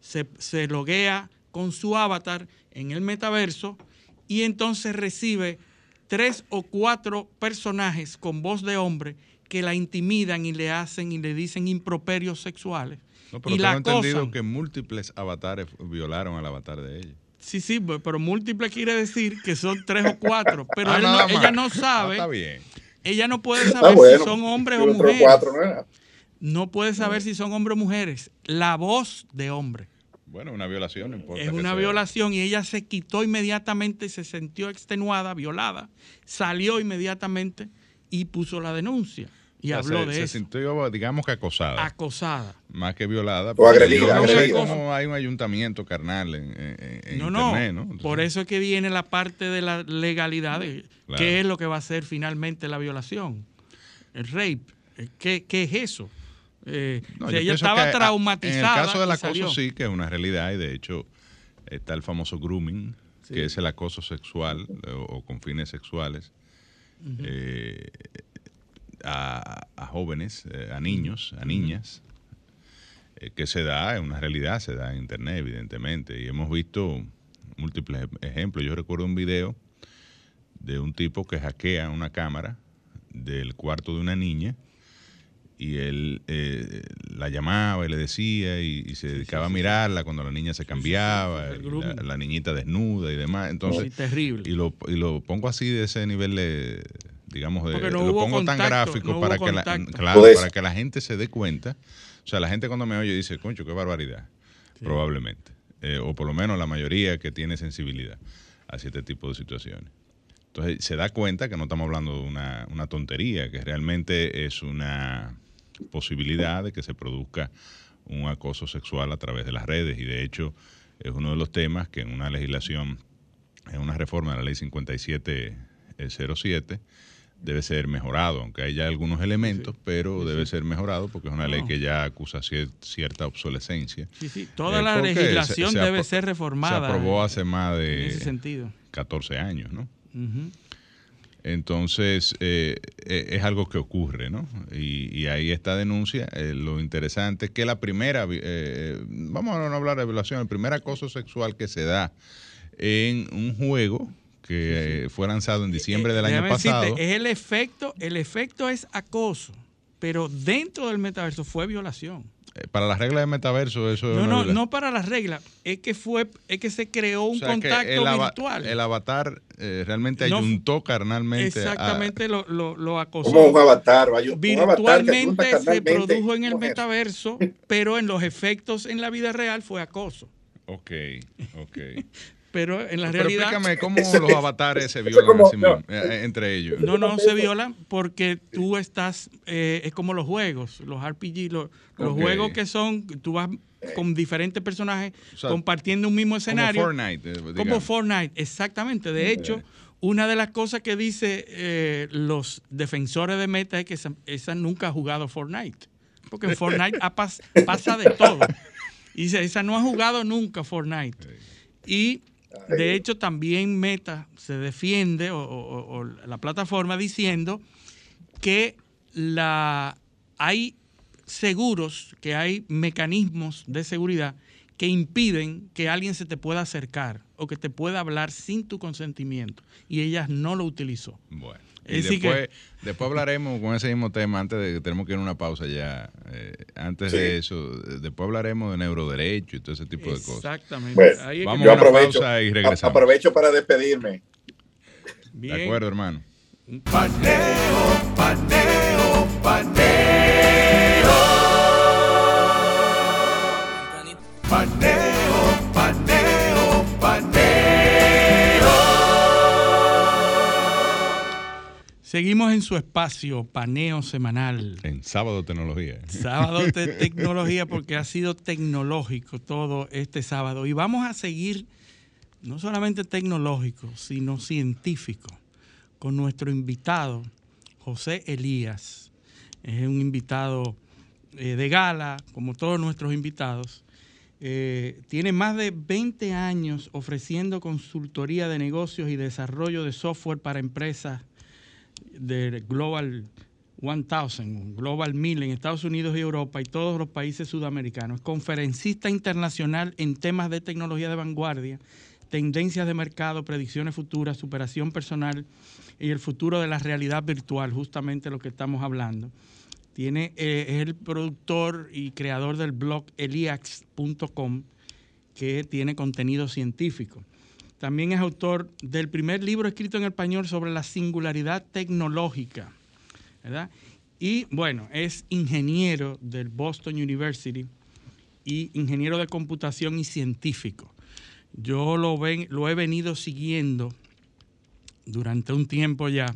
se, se loguea con su avatar en el metaverso y entonces recibe tres o cuatro personajes con voz de hombre que la intimidan y le hacen y le dicen improperios sexuales. No, pero y tengo la entendido acosan. que múltiples avatares violaron al avatar de ella. Sí, sí, pero múltiple quiere decir que son tres o cuatro. Pero Ah, él no- ella no Ah, sabe, está bien. ella no puede Ah, saber bueno, si son hombres o mujeres. cuatro, ¿no? No puede saber si son hombres o mujeres. La voz de hombre. Bueno, una violación, no importa. Es una sea. violación y ella se quitó inmediatamente, se sintió extenuada, violada, salió inmediatamente y puso la denuncia y O sea, habló se, de se eso. sintió, digamos que acosada. Acosada. más que violada. O agredida, No sé cómo hay un ayuntamiento carnal en, en- en No, no, internet, ¿no? Entonces, Por eso es que viene la parte de la legalidad, de Claro. qué es lo que va a ser finalmente la violación, el rape. ¿Qué, qué es eso? Eh, no, o sea, yo ella estaba que, ah, traumatizada. En el caso del acoso sí que es una realidad y de hecho está el famoso grooming, que es el acoso sexual eh, o, o con fines sexuales eh, a, a jóvenes, eh, a niños, a niñas, eh, que se da, es una realidad, se da en internet evidentemente y hemos visto múltiples ej- ejemplos. Yo recuerdo un video de un tipo que hackea una cámara del cuarto de una niña y él eh, la llamaba y le decía y, y se dedicaba a mirarla cuando la niña se cambiaba, la, niñita desnuda y demás. Entonces, Sí, terrible. y lo, y lo pongo así de ese nivel de, digamos, de, no lo pongo tan gráfico no para que la, claro, Pues- para que la gente se dé cuenta. O sea, la gente cuando me oye dice, concho, qué barbaridad, probablemente. Eh, o por lo menos la mayoría que tiene sensibilidad hacia este tipo de situaciones. Entonces se da cuenta que no estamos hablando de una, una tontería, que realmente es una posibilidad de que se produzca un acoso sexual a través de las redes y de hecho es uno de los temas que en una legislación, en una reforma de la ley 5707 debe ser mejorado, aunque hay ya algunos elementos, pero debe ser mejorado porque es una ley que ya acusa cier- cierta obsolescencia. Sí, sí, Toda Eh, la legislación se- se debe ser reformada. Se aprobó hace más de ese sentido. 14 años, ¿no? Ujú. Entonces, eh, eh, es algo que ocurre, ¿no? Y, y ahí esta denuncia, eh, lo interesante es que la primera, vi- eh, vamos a no hablar de violación, el primer acoso sexual que se da en un juego que eh, fue lanzado en diciembre del año Déjame decirte, pasado. es el efecto, el efecto es acoso, pero dentro del metaverso fue violación. Eh, Para las reglas de metaverso, eso es No, no, no para las reglas, es que fue, es que se creó un O sea, que contacto el, virtual. el avatar eh, realmente No, ayuntó carnalmente a- Exactamente lo, lo, lo acosó. Como un avatar, vaya, un avatar que ayunta Virtualmente se produjo en el metaverso, pero en los efectos en la vida real fue acoso. Ok, ok. Pero en la Pero realidad explícame cómo los es- avatares se violan como- mismos, no. eh, entre ellos. no, no se violan porque tú estás, eh, es como los juegos, los RPG, los, juegos que son, tú vas con diferentes personajes O sea, compartiendo un mismo escenario. Como Fortnite. eh, Como. Fortnite, exactamente. De hecho, una de las cosas que dice eh, los defensores de Meta es que esa, esa nunca ha jugado Fortnite. Porque en Fortnite ha pas- pasa de todo. Y dice, esa no ha jugado nunca Fortnite. Y de hecho también Meta se defiende, o, o- o la plataforma, diciendo que la, hay seguros, que hay mecanismos de seguridad que impiden que alguien se te pueda acercar o que te pueda hablar sin tu consentimiento. Y ella no lo utilizó. Bueno. Y después, después hablaremos con ese mismo tema antes de que tenemos que ir a una pausa ya. eh, antes de eso, después hablaremos de neuroderecho y todo ese tipo de cosas. Exactamente. Bueno, Ahí es que vamos Yo a una aprovecho, pausa y regresamos. aprovecho para despedirme. bien. De acuerdo, hermano. Paneo, paneo, paneo. Paneo, Seguimos en su espacio, paneo semanal. En sábado tecnología. Sábado de tecnología porque ha sido tecnológico todo este sábado. Y vamos a seguir no solamente tecnológico, sino científico, con nuestro invitado, José Elías. Es un invitado eh, de gala, como todos nuestros invitados. Eh, tiene más de 20 años ofreciendo consultoría de negocios y desarrollo de software para empresas del Global 1000, Global 1000 en Estados Unidos y Europa y todos los países sudamericanos. Conferencista internacional en temas de tecnología de vanguardia, tendencias de mercado, predicciones futuras, superación personal y el futuro de la realidad virtual, justamente lo que estamos hablando. Tiene, eh, es el productor y creador del blog eliax.com, que tiene contenido científico. También es autor del primer libro escrito en español sobre la singularidad tecnológica, ¿verdad? Y bueno, es ingeniero del Boston University y ingeniero de computación y científico. Yo lo, he venido siguiendo durante un tiempo ya.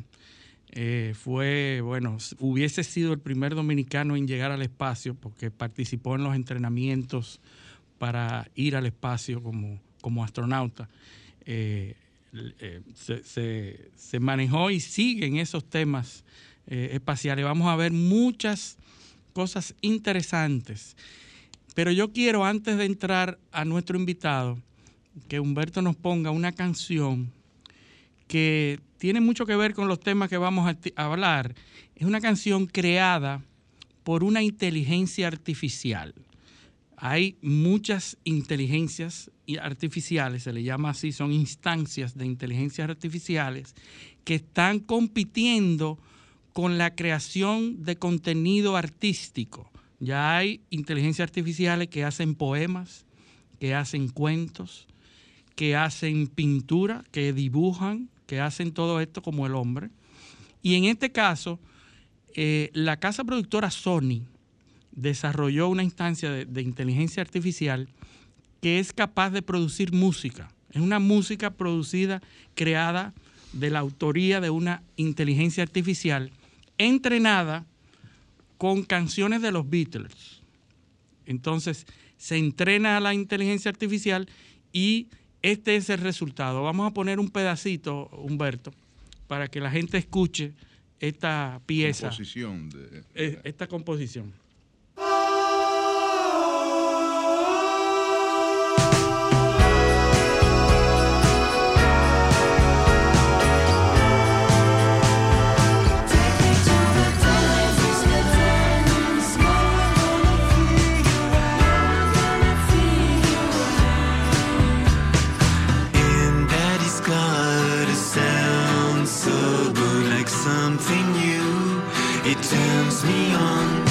Eh, fue, bueno, hubiese sido el primer dominicano en llegar al espacio porque participó en los entrenamientos para ir al espacio como astronauta. Eh, eh, se, se, manejó y sigue en esos temas espaciales. Vamos a ver muchas cosas interesantes. Pero yo quiero, antes de entrar a nuestro invitado, que Humberto nos ponga una canción que tiene mucho que ver con los temas que vamos a hablar. Es una canción creada por una inteligencia artificial. Hay muchas inteligencias artificiales, se le llama así, son instancias de inteligencias artificiales que están compitiendo con la creación de contenido artístico. Ya hay inteligencias artificiales que hacen poemas, que hacen cuentos, que hacen pintura, que dibujan, que hacen todo esto como el hombre. Y en este caso, eh, la casa productora Sony desarrolló una instancia de, inteligencia artificial que es capaz de producir música. Es una música producida, creada de la autoría de una inteligencia artificial entrenada con canciones de los Beatles. Entonces, se entrena a la inteligencia artificial y este es el resultado. Vamos a poner un pedacito, Humberto, para que la gente escuche esta pieza. Composición de... Eh, esta composición. turns me on.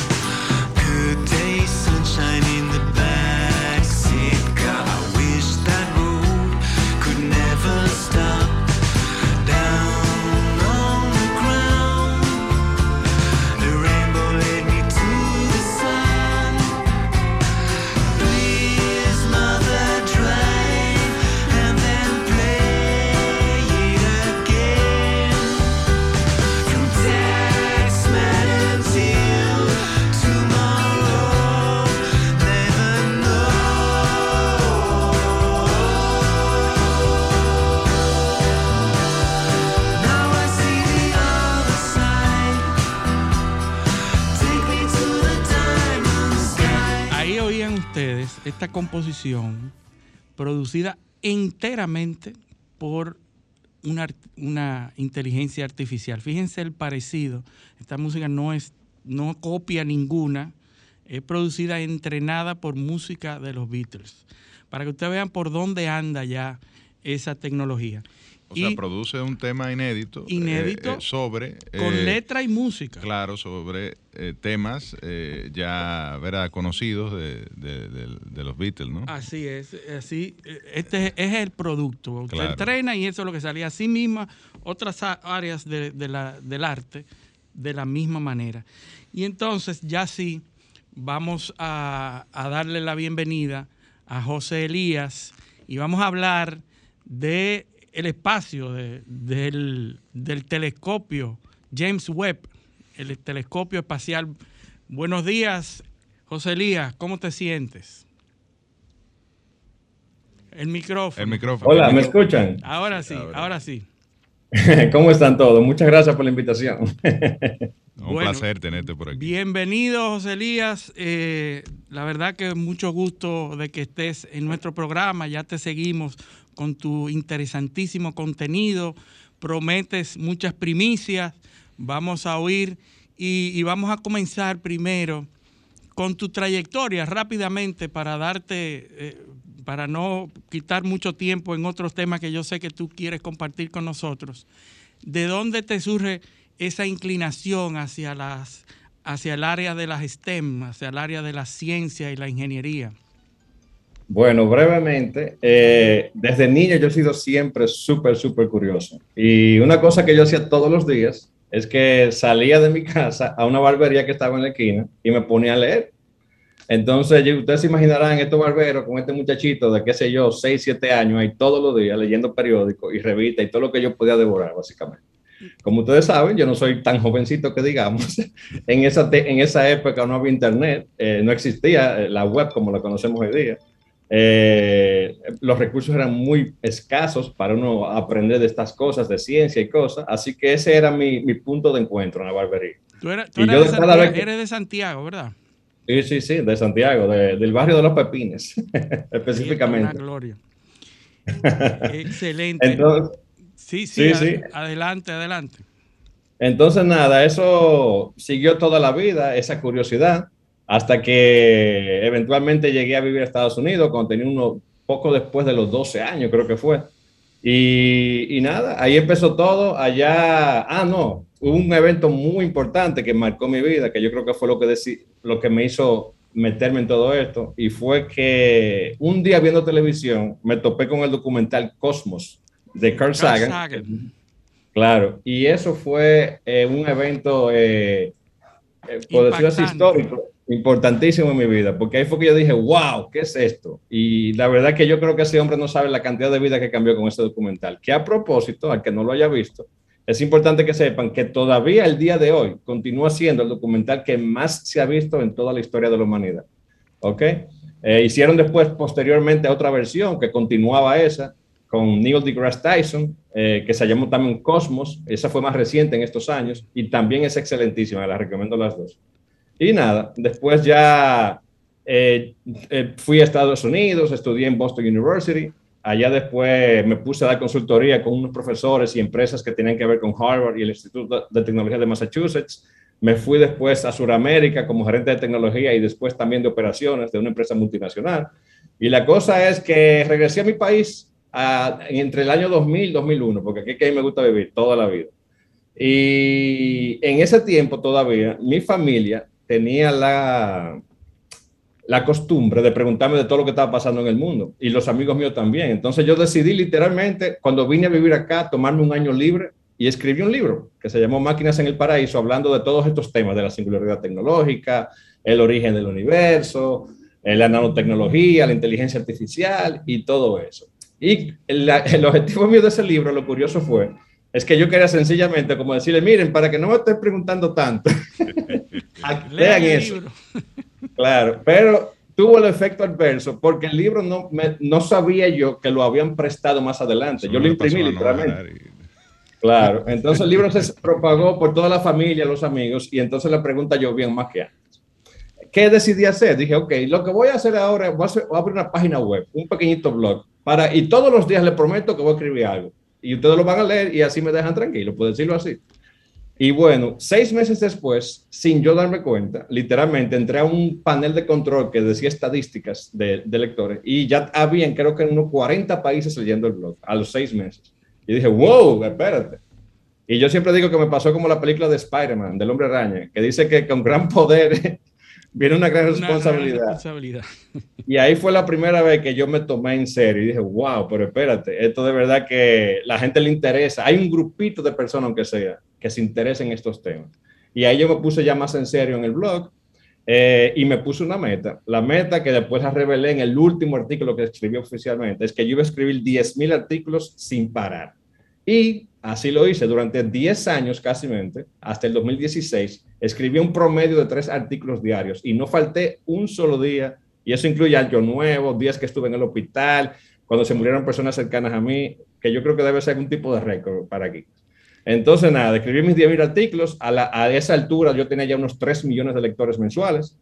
Esta composición producida enteramente por una, una, inteligencia artificial. Fíjense el parecido. Esta música no es, no copia ninguna, es producida entrenada por música de los Beatles. Para que ustedes vean por dónde anda ya esa tecnología. O sea, produce un tema inédito. Eh, inédito. Eh, sobre. Con eh, letra y música. Claro, sobre temas ya ¿verdad? conocidos de, los Beatles, ¿no? Así es. Así, este es el producto. Usted entrena y eso es lo que salía. Así misma, otras áreas del arte de la misma manera. Y entonces, ya sí, vamos a, a darle la bienvenida a José Elías y vamos a hablar de el espacio del, telescopio James Webb, el telescopio espacial. Buenos días, José Elías, ¿cómo te sientes? El micrófono. El micrófono. Hola, ¿me escuchan? Ahora sí, ahora, sí. ¿Cómo están todos? Muchas gracias por la invitación. Un placer tenerte por aquí. Bienvenido, José Elías. Eh, la verdad que mucho gusto de que estés en nuestro programa. Ya te seguimos con tu interesantísimo contenido. Prometes muchas primicias. Vamos a oír y, vamos a comenzar primero con tu trayectoria rápidamente para darte, eh, para no quitar mucho tiempo en otros temas que yo sé que tú quieres compartir con nosotros. ¿De dónde te surge esa inclinación hacia, las, hacia el área de las STEM, hacia el área de la ciencia y la ingeniería? Bueno, brevemente, eh, desde niño yo he sido siempre súper, súper curioso. Y una cosa que yo hacía todos los días es que salía de mi casa a una barbería que estaba en la esquina y me ponía a leer. Entonces, ustedes se imaginarán estos barberos con este muchachito de, qué sé yo, 6, 7 años, ahí todos los días leyendo periódicos y revistas y todo lo que yo podía devorar, básicamente. Como ustedes saben, yo no soy tan jovencito que digamos. en, esa en esa época no había internet, eh, no existía la web como la conocemos hoy día. Eh, los recursos eran muy escasos para uno aprender de estas cosas, de ciencia y cosas. Así que ese era mi, mi punto de encuentro en la barbería. Tú, eres, tú eres, de Santiago, eres, de Santiago, ¿verdad? Sí, sí, sí, de Santiago, de, del barrio de los Pepines, específicamente. Una gloria. Excelente. Entonces, sí, sí, sí, sí, adelante, adelante. Entonces, nada, eso siguió toda la vida, esa curiosidad hasta que eventualmente llegué a vivir a Estados Unidos cuando tenía uno poco después de los 12 años, creo que fue. Y, y, nada, ahí empezó todo. Allá, ah, no, hubo un evento muy importante que marcó mi vida, que yo creo que fue lo que, lo que me hizo meterme en todo esto. Y fue que un día viendo televisión me topé con el documental Cosmos de Carl, Sagan. Claro, y eso fue eh, un evento, eh, eh por decirlo así, histórico importantísimo en mi vida, porque ahí fue que yo dije, wow, ¿qué es esto? Y la verdad que yo creo que ese hombre no sabe la cantidad de vida que cambió con ese documental. Que a propósito, al que no lo haya visto, es importante que sepan que todavía el día de hoy continúa siendo el documental que más se ha visto en toda la historia de la humanidad. ¿Ok? Eh, hicieron después, posteriormente, otra versión que continuaba esa, con Neil deGrasse Tyson, eh, que se llamó también Cosmos. Esa fue más reciente en estos años y también es excelentísima, la recomiendo las dos. Y nada, después ya eh, eh, fui a Estados Unidos, estudié en Boston University. Allá después me puse a dar consultoría con unos profesores y empresas que tenían que ver con Harvard y el Instituto de Tecnología de Massachusetts. Me fui después a Sudamérica como gerente de tecnología y después también de operaciones de una empresa multinacional. Y la cosa es que regresé a mi país entre el año 2000 y 2001, porque aquí, aquí me gusta vivir toda la vida. Y en ese tiempo todavía mi familia tenía la, la costumbre de preguntarme de todo lo que estaba pasando en el mundo y los amigos míos también. Entonces yo decidí literalmente, cuando vine a vivir acá, tomarme un año libre y escribí un libro que se llamó Máquinas en el Paraíso, hablando de todos estos temas, de la singularidad tecnológica, el origen del universo, eh, la nanotecnología, la inteligencia artificial y todo eso. Y el, el objetivo mío de ese libro, lo curioso fue, es que yo quería sencillamente como decirle, miren, para que no me estés preguntando tanto, Lean eso. Claro, pero tuvo el efecto adverso porque el libro no, no sabía yo que lo habían prestado más adelante. yo lo imprimí literalmente. Claro, entonces el libro se propagó por toda la familia, los amigos, y entonces la pregunta yo bien más que antes. ¿Qué decidí hacer? Dije, ok, lo que voy a hacer ahora, voy a, abrir una página web, un pequeñito blog, para, y todos los días le prometo que voy a escribir algo. Y ustedes lo van a leer y así me dejan tranquilo, puedo decirlo así. Y bueno, seis meses después, sin yo darme cuenta, literalmente entré a un panel de control que decía estadísticas de, lectores y ya habían, creo que en unos 40 países leyendo el blog a los seis meses. Y dije, wow, espérate. Y yo siempre digo que me pasó como la película de Spider-Man, del hombre araña, que dice que con gran poder viene una gran responsabilidad. Y ahí fue la primera vez que yo me tomé en serio y dije, wow, pero espérate, esto de verdad que la gente le interesa. Hay un grupito de personas, aunque sea, que se interesen en estos temas. Y ahí yo me puse ya más en serio en el blog eh, y me puse una meta. La meta que después la revelé en el último artículo que escribí oficialmente es que yo iba a escribir 10.000 artículos sin parar. Y así lo hice durante 10 años casi, hasta el 2016. Escribí un promedio de tres artículos diarios y no falté un solo día. Y eso incluye año nuevo, días que estuve en el hospital, cuando se murieron personas cercanas a mí, que yo creo que debe ser algún tipo de récord para aquí. Entonces, nada, escribí mis 10.000 artículos. A, esa altura yo tenía ya unos 3 millones de lectores mensuales.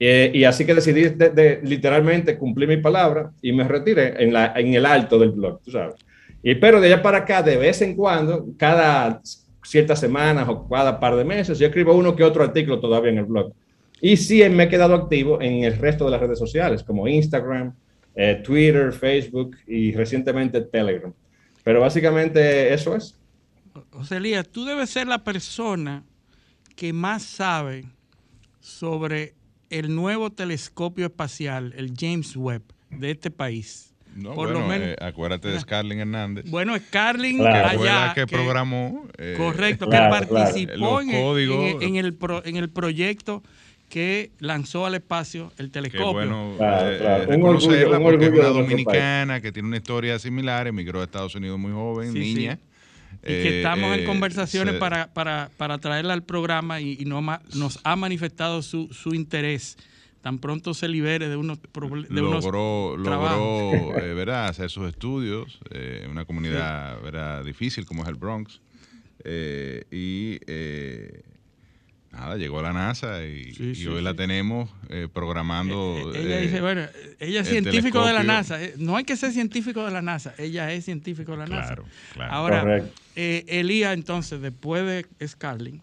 Eh, y así que decidí de, literalmente cumplir mi palabra y me retiré en, la, en el alto del blog, tú sabes. Y pero de allá para acá, de vez en cuando, cada ciertas semanas o cada par de meses, yo escribo uno que otro artículo todavía en el blog. Y sí me he quedado activo en el resto de las redes sociales, como Instagram, eh, Twitter, Facebook y recientemente Telegram. Pero básicamente eso es. José Elías, tú debes ser la persona que más sabe sobre el nuevo telescopio espacial, el James Webb, de este país. No, Por lo menos, eh, acuérdate de Scarlin Hernández. Bueno, Scarlin allá. que, programó. Eh, correcto, que participó en, el, en, el en el proyecto que lanzó al espacio el Qué telescopio. bueno Claro, eh, claro. eh, Un orgullo- un porque es orgullo una dominicana que tiene una historia similar, emigró a Estados Unidos muy joven, Sí, sí. Y que Eh, estamos en eh, conversaciones se- para, para, para traerla al programa y, y no ma- nos ha manifestado su, su interés. Tan pronto se libere de unos, proble- de unos logró, logró eh, ¿verdad? hacer sus estudios eh, en una comunidad ¿verdad? difícil como es el Bronx. Eh, y eh, nada, llegó a la NASA y, Sí, y sí, hoy sí. la tenemos eh, programando. Eh, ella eh, dice, bueno, ella es el científico de la. NASA. Eh, No hay que ser científico de la NASA. Ella es científico de la Claro, NASA. claro. Ahora, eh, Elías, entonces, después de Scarlett,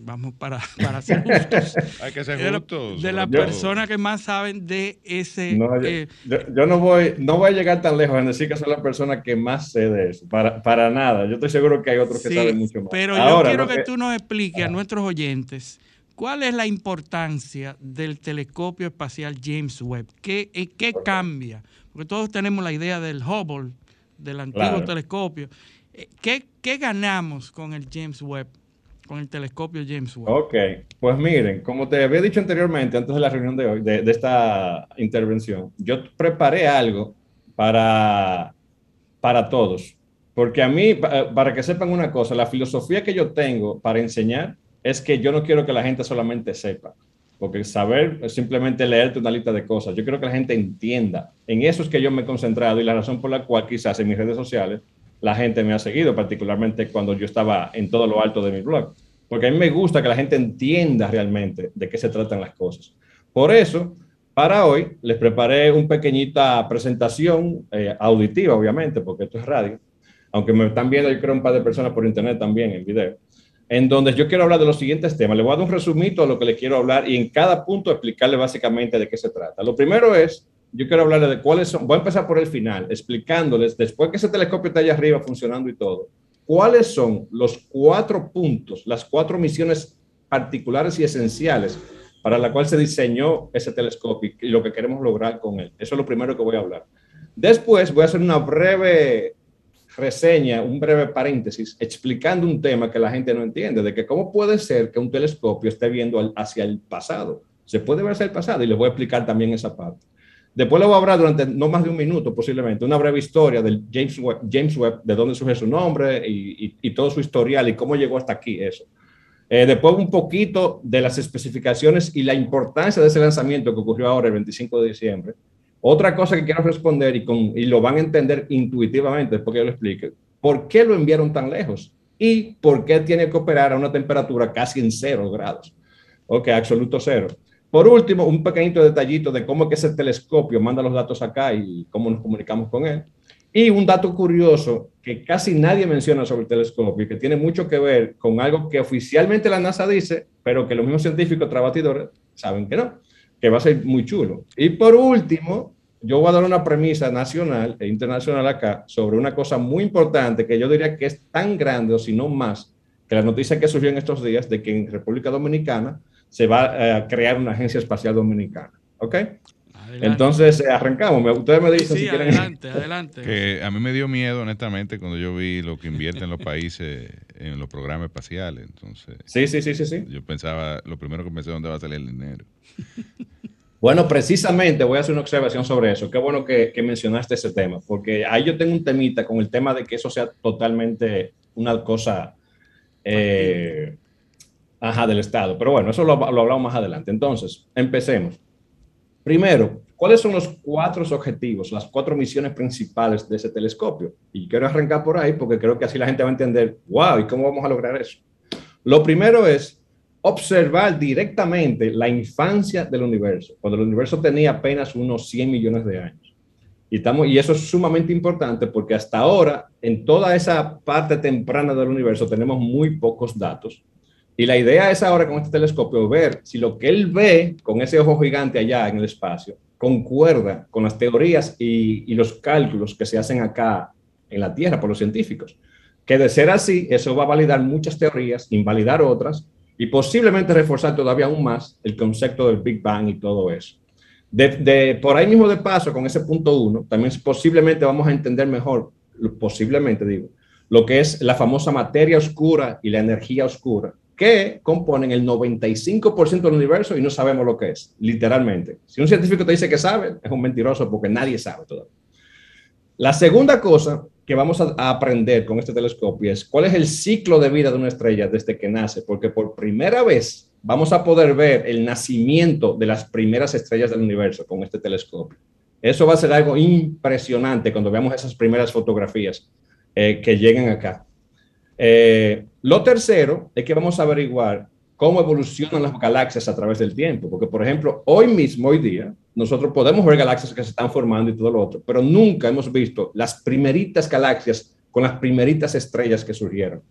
vamos para, para ser justos. Hay que ser de la- de personas que más saben de ese. No, yo, eh, yo- yo no voy, no voy a llegar tan lejos en decir que soy la persona que más sé de eso. Para, para nada. Yo estoy seguro que hay otros que sí, saben mucho más. pero yo quiero que, tú nos expliques a nuestros oyentes cuál es la importancia del telescopio espacial James Webb. ¿Qué, eh, qué cambia? Porque todos tenemos la idea del Hubble, del antiguo Claro. telescopio. Eh, ¿Qué, ¿Qué ganamos con el James Webb, con el telescopio James Webb? Ok, pues miren, como te había dicho anteriormente, antes de la reunión de hoy, de, esta intervención, yo preparé algo para, para todos. Porque a mí, pa- para que sepan una cosa, la filosofía que yo tengo para enseñar es que yo no quiero que la gente solamente sepa. Porque saber es simplemente leerte una lista de cosas. Yo quiero que la gente entienda. En eso es que yo me he concentrado y la razón por la cual quizás en mis redes sociales la gente me ha seguido, particularmente cuando yo estaba en todo lo alto de mi blog. Porque a mí me gusta que la gente entienda realmente de qué se tratan las cosas. Por eso, para hoy, les preparé una pequeñita presentación eh, auditiva, obviamente, porque esto es radio, aunque me están viendo, yo creo, un par de personas por internet también en video, en donde yo quiero hablar de los siguientes temas. Les voy a dar un resumito de lo que les quiero hablar y en cada punto explicarle básicamente de qué se trata. Lo primero es, yo quiero hablarles de cuáles son, voy a empezar por el final, explicándoles, después que ese telescopio está allá arriba funcionando y todo, cuáles son los cuatro puntos, las cuatro misiones particulares y esenciales para la cual se diseñó ese telescopio y lo que queremos lograr con él. Eso es lo primero que voy a hablar. Después voy a hacer una breve reseña, un breve paréntesis, explicando un tema que la gente no entiende, de que cómo puede ser que un telescopio esté viendo hacia el pasado. Se puede ver hacia el pasado y les voy a explicar también esa parte. Después le voy a hablar durante no más de un minuto posiblemente, una breve historia del James Webb, James Webb de dónde surge su nombre y, y- y todo su historial y cómo llegó hasta aquí eso. Eh, después un poquito de las especificaciones y la importancia de ese lanzamiento que ocurrió ahora el 25 de diciembre. Otra cosa que quiero responder y, con, y lo van a entender intuitivamente después que yo lo explique, ¿por qué lo enviaron tan lejos? ¿Y por qué tiene que operar a una temperatura casi en cero grados? Ok, absoluto cero. Por último, un pequeñito detallito de cómo es que ese telescopio manda los datos acá y cómo nos comunicamos con él. Y un dato curioso que casi nadie menciona sobre el telescopio y que tiene mucho que ver con algo que oficialmente la NASA dice, pero que los mismos científicos trabatidores saben que no, que va a ser muy chulo. Y por último, yo voy a dar una premisa nacional e internacional acá sobre una cosa muy importante que yo diría que es tan grande o si no más que la noticia que surgió en estos días de que en República Dominicana se va eh, a crear una agencia espacial dominicana. ¿Ok? Adelante. Entonces, eh, arrancamos. Ustedes me dicen sí, si quieren. adelante, adelante. Que a mí me dio miedo, honestamente, cuando yo vi lo que invierten los países en los programas espaciales. Entonces, Sí, sí, sí, sí, sí. yo pensaba, lo primero que pensé, ¿dónde va a salir el dinero? Bueno, precisamente voy a hacer una observación sobre eso. Qué bueno que, que mencionaste ese tema, porque ahí yo tengo un temita con el tema de que eso sea totalmente una cosa eh, ajá, del Estado. Pero bueno, eso lo, lo hablamos más adelante. Entonces, empecemos. Primero, ¿cuáles son los cuatro objetivos, las cuatro misiones principales de ese telescopio? Y quiero arrancar por ahí porque creo que así la gente va a entender, wow, ¿y cómo vamos a lograr eso? Lo primero es observar directamente la infancia del universo, cuando el universo tenía apenas unos 100 millones de años. Y, estamos, y eso es sumamente importante porque hasta ahora, en toda esa parte temprana del universo, tenemos muy pocos datos. Y la idea es ahora con este telescopio ver si lo que él ve con ese ojo gigante allá en el espacio concuerda con las teorías y, los cálculos que se hacen acá en la Tierra por los científicos. Que de ser así, eso va a validar muchas teorías, invalidar otras y posiblemente reforzar todavía aún más el concepto del Big Bang y todo eso. De, por ahí mismo de paso, con ese punto uno, también posiblemente vamos a entender mejor, posiblemente digo, lo que es la famosa materia oscura y la energía oscura, que componen el 95% del universo y no sabemos lo que es, literalmente. Si un científico te dice que sabe, es un mentiroso porque nadie sabe todavía. La segunda cosa que vamos a, aprender con este telescopio es cuál es el ciclo de vida de una estrella desde que nace, porque por primera vez vamos a poder ver el nacimiento de las primeras estrellas del universo con este telescopio. Eso va a ser algo impresionante cuando veamos esas primeras fotografías eh, que lleguen acá. Eh, lo tercero es que vamos a averiguar cómo evolucionan las galaxias a través del tiempo, porque por ejemplo, hoy mismo, hoy día, nosotros podemos ver galaxias que se están formando y todo lo otro, pero nunca hemos visto las primeritas galaxias con las primeritas estrellas que surgieron.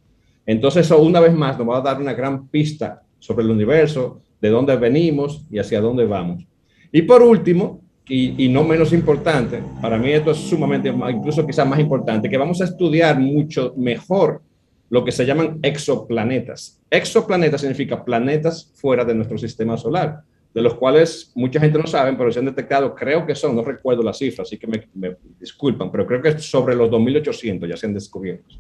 Entonces eso una vez más nos va a dar una gran pista sobre el universo, de dónde venimos y hacia dónde vamos. Y por último, y, y, no menos importante, para mí esto es sumamente, incluso quizás más importante, que vamos a estudiar mucho mejor lo que se llaman exoplanetas. Exoplanetas significa planetas fuera de nuestro sistema solar, de los cuales mucha gente no sabe, pero se han detectado, creo que son, no recuerdo la cifra, así que me, me disculpan, pero creo que sobre los 2.800 ya se han descubierto.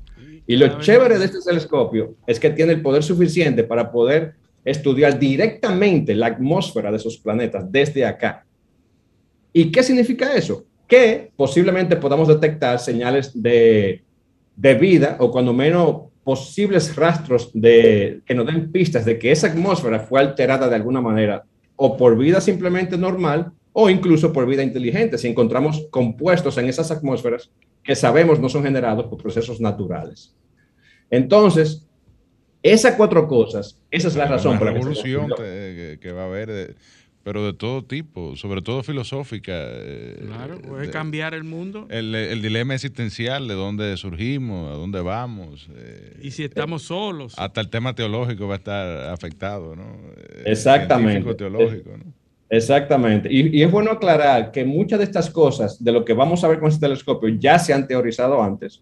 Y lo chévere de este telescopio es que tiene el poder suficiente para poder estudiar directamente la atmósfera de esos planetas desde acá. ¿Y qué significa eso? Que posiblemente podamos detectar señales de, de vida o cuando menos posibles rastros de, que nos den pistas de que esa atmósfera fue alterada de alguna manera, o por vida simplemente normal, o incluso por vida inteligente, si encontramos compuestos en esas atmósferas que sabemos no son generados por procesos naturales. Entonces, esas cuatro cosas, esa es la razón por la revolución que, que, va a haber pero de todo tipo, sobre todo filosófica. Eh, claro, puede cambiar el mundo. El, el, dilema existencial de dónde surgimos, a dónde vamos. Eh, y si estamos solos. Hasta el tema teológico va a estar afectado, ¿no? Eh, Exactamente. Teológico, ¿no? Exactamente. Y, y, es bueno aclarar que muchas de estas cosas, de lo que vamos a ver con este telescopio, ya se han teorizado antes,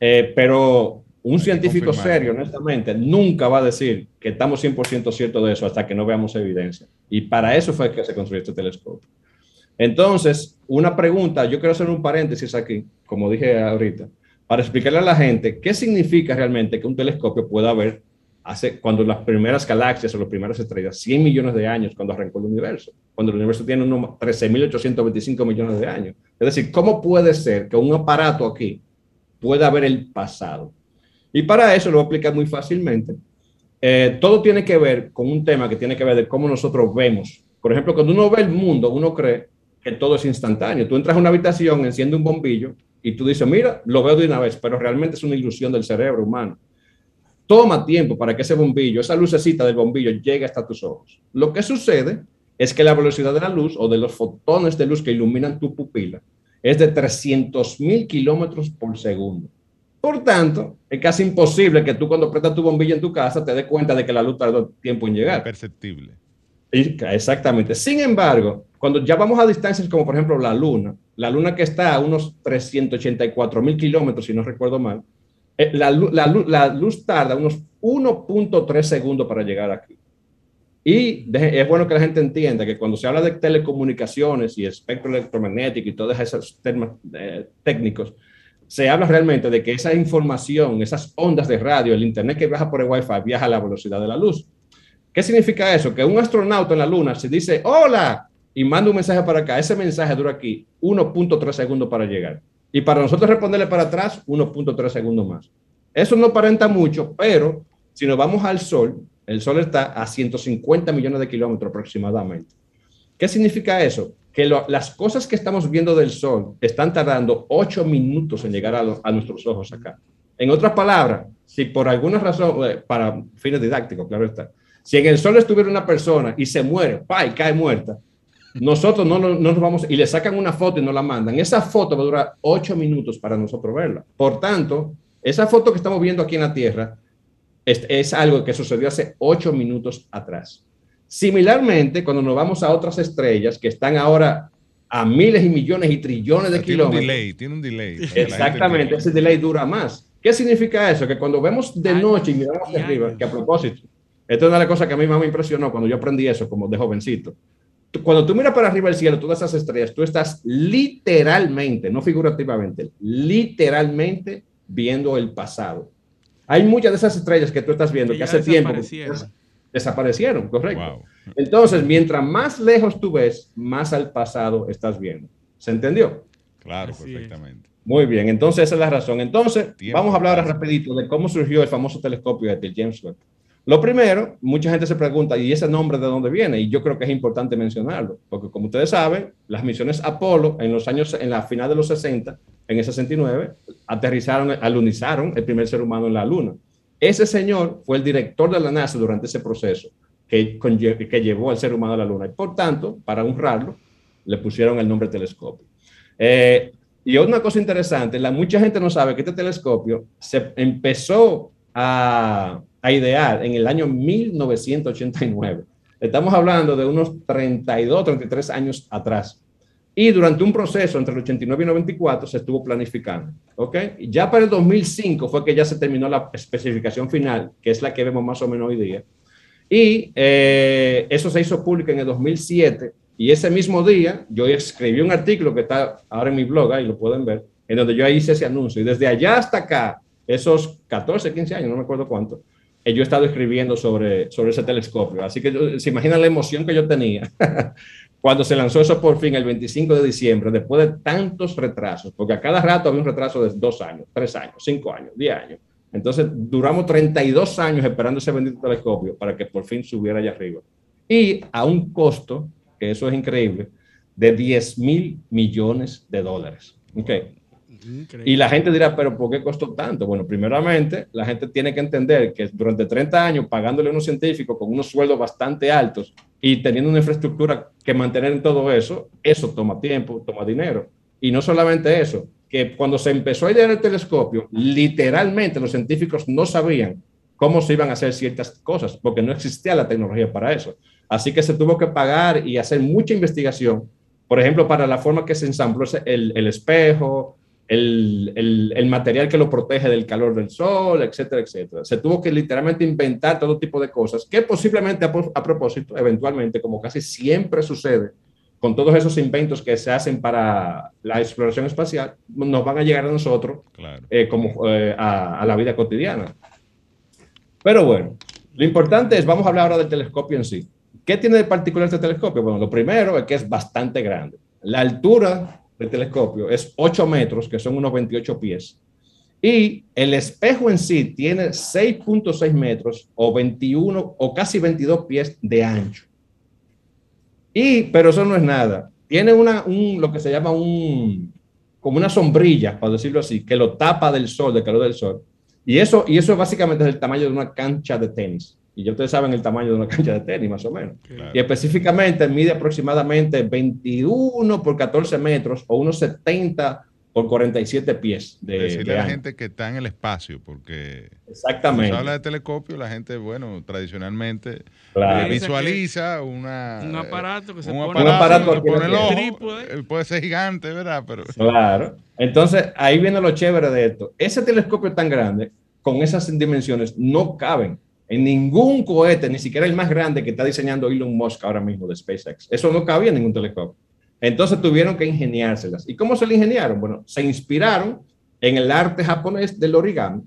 pero un científico serio, honestamente, nunca va a decir que estamos 100% ciertos de eso hasta que no veamos evidencia. Y para eso fue que se construyó este telescopio. Entonces, una pregunta, yo quiero hacer un paréntesis aquí, como dije ahorita, para explicarle a la gente qué significa realmente que un telescopio pueda ver hace, cuando las primeras galaxias o las primeras estrellas, 100 millones de años cuando arrancó el universo, cuando el universo tiene unos 13.825 millones de años. Es decir, ¿cómo puede ser que un aparato aquí pueda ver el pasado? Y para eso lo voy a explicar muy fácilmente. Eh, todo tiene que ver con un tema que tiene que ver de cómo nosotros vemos. Por ejemplo, cuando uno ve el mundo, uno cree que todo es instantáneo. Tú entras a una habitación, enciende un bombillo y tú dices, mira, lo veo de una vez, pero realmente es una ilusión del cerebro humano. Toma tiempo para que ese bombillo, esa lucecita del bombillo llegue hasta tus ojos. Lo que sucede es que la velocidad de la luz o de los fotones de luz que iluminan tu pupila es de 300 mil kilómetros por segundo. Por tanto, es casi imposible que tú cuando prestas tu bombilla en tu casa te des cuenta de que la luz tardó tiempo en llegar. Perceptible. Exactamente. Sin embargo, cuando ya vamos a distancias como por ejemplo la Luna, la Luna que está a unos 384 mil kilómetros, si no recuerdo mal, eh, la, la, la luz tarda unos 1.3 segundos para llegar aquí. Y es bueno que la gente entienda que cuando se habla de telecomunicaciones y espectro electromagnético y todos esos temas eh, técnicos, se habla realmente de que esa información, esas ondas de radio, el Internet que viaja por el Wi-Fi, viaja a la velocidad de la luz. ¿Qué significa eso? Que un astronauta en la Luna se dice, hola, y manda un mensaje para acá. Ese mensaje dura aquí 1.3 segundos para llegar. Y para nosotros responderle para atrás, 1.3 segundos más. Eso no aparenta mucho, pero si nos vamos al Sol, el Sol está a 150 millones de kilómetros aproximadamente. ¿Qué significa eso? Que las cosas que estamos viendo del Sol están tardando ocho minutos en llegar a, nuestros ojos acá. En otras palabras, si por alguna razón, eh, para fines didácticos, claro está, si en el Sol estuviera una persona y se muere, pa, y cae muerta, nosotros no, no, nos vamos y le sacan una foto y nos la mandan. Esa foto va a durar ocho minutos para nosotros verla. Por tanto, esa foto que estamos viendo aquí en la Tierra es algo que sucedió hace ocho minutos atrás. Similarmente, cuando nos vamos a otras estrellas que están ahora a miles y millones y trillones de kilómetros. Un delay, tiene un delay. Exactamente, ese delay dura más. ¿Qué significa eso? Que cuando vemos de noche y miramos hacia arriba, que a propósito, esto es una de las cosas que a mí más me impresionó cuando yo aprendí eso como de jovencito. Cuando tú miras para arriba del cielo, todas esas estrellas, tú estás literalmente, no figurativamente, literalmente viendo el pasado. Hay muchas de esas estrellas que tú estás viendo que, hace tiempo desaparecieron. correcto. Wow. Entonces, mientras más lejos tú ves, más al pasado estás viendo. ¿Se entendió? Claro, Así es. perfectamente. Muy bien, entonces esa es la razón. Entonces, Tiempo vamos a hablar pasa. rapidito de cómo surgió el famoso telescopio el James Webb. Lo primero, mucha gente se pregunta, ¿y ese nombre de dónde viene? Y yo creo que es importante mencionarlo, porque como ustedes saben, las misiones Apolo en los años, en la final de los 60, en el 69, aterrizaron, alunizaron el primer ser humano en la Luna. Ese señor fue el director de la NASA durante ese proceso que, que llevó al ser humano a la Luna. Y por tanto, para honrarlo, le pusieron el nombre telescopio. Eh, y una cosa interesante, la, mucha gente no sabe que este telescopio se empezó a, a idear en el año 1989. Estamos hablando de unos 32, 33 años atrás. Y durante un proceso entre el 89 y 94 se estuvo planificando. ¿ok? Ya para el 2005 fue que ya se terminó la especificación final, que es la que vemos más o menos hoy día. Y eh, eso se hizo público en el 2007. Y ese mismo día yo escribí un artículo que está ahora en mi blog, ahí lo pueden ver, en donde yo hice ese anuncio. Y desde allá hasta acá, esos 14, 15 años, no me acuerdo cuánto, eh, yo he estado escribiendo sobre, sobre ese telescopio. Así que se imaginan la emoción que yo tenía cuando se lanzó eso por fin el 25 de diciembre, después de tantos retrasos, porque a cada rato había un retraso de dos años, tres años, cinco años, diez años. Entonces duramos 32 años esperando ese bendito telescopio para que por fin subiera allá arriba. Y a un costo, que eso es increíble, de 10 mil millones de dólares. Ok. Increíble. Y la gente dirá, pero ¿por qué costó tanto? Bueno, primeramente, la gente tiene que entender que durante 30 años pagándole a unos científicos con unos sueldos bastante altos y teniendo una infraestructura que mantener en todo eso, eso toma tiempo, toma dinero. Y no solamente eso, que cuando se empezó a idear el telescopio, literalmente los científicos no sabían cómo se iban a hacer ciertas cosas, porque no existía la tecnología para eso. Así que se tuvo que pagar y hacer mucha investigación, por ejemplo, para la forma que se ensambló el, el espejo, el, el- el material que lo protege del calor del sol, etcétera, etcétera. Se tuvo que literalmente inventar todo tipo de cosas que posiblemente a, a propósito, eventualmente, como casi siempre sucede con todos esos inventos que se hacen para la exploración espacial, nos van a llegar a nosotros Claro. eh, como eh, a, a la vida cotidiana. Pero bueno, lo importante es, vamos a hablar ahora del telescopio en sí. ¿Qué tiene de particular este telescopio? Bueno, lo primero es que es bastante grande. La altura del telescopio es 8 metros, que son unos 28 pies. Y el espejo en sí tiene 6.6 metros o 21 o casi 22 pies de ancho. Y, pero eso no es nada. Tiene una, un, lo que se llama un, como una sombrilla, para decirlo así, que lo tapa del sol, del calor del sol. Y eso, y eso básicamente es el tamaño de una cancha de tenis. Y ya ustedes saben el tamaño de una cancha de tenis, más o menos. Claro. Y específicamente mide aproximadamente 21 por 14 metros o unos 70 por 47 pies de, Decirle de a la gente que está en el espacio, porque cuando Exactamente. se habla de telescopio, la gente, bueno, tradicionalmente Claro. eh, visualiza una, Un aparato que se un pone- Un aparato que pone el ojo, trípode. él puede ser gigante, ¿verdad? Pero Claro. Entonces, ahí viene lo chévere de esto. Ese telescopio tan grande, con esas dimensiones, no caben en ningún cohete, ni siquiera el más grande que está diseñando Elon Musk ahora mismo de SpaceX. Eso no cabía en ningún telescopio. Entonces tuvieron que ingeniárselas. ¿Y cómo se le ingeniaron? Bueno, se inspiraron en el arte japonés del origami.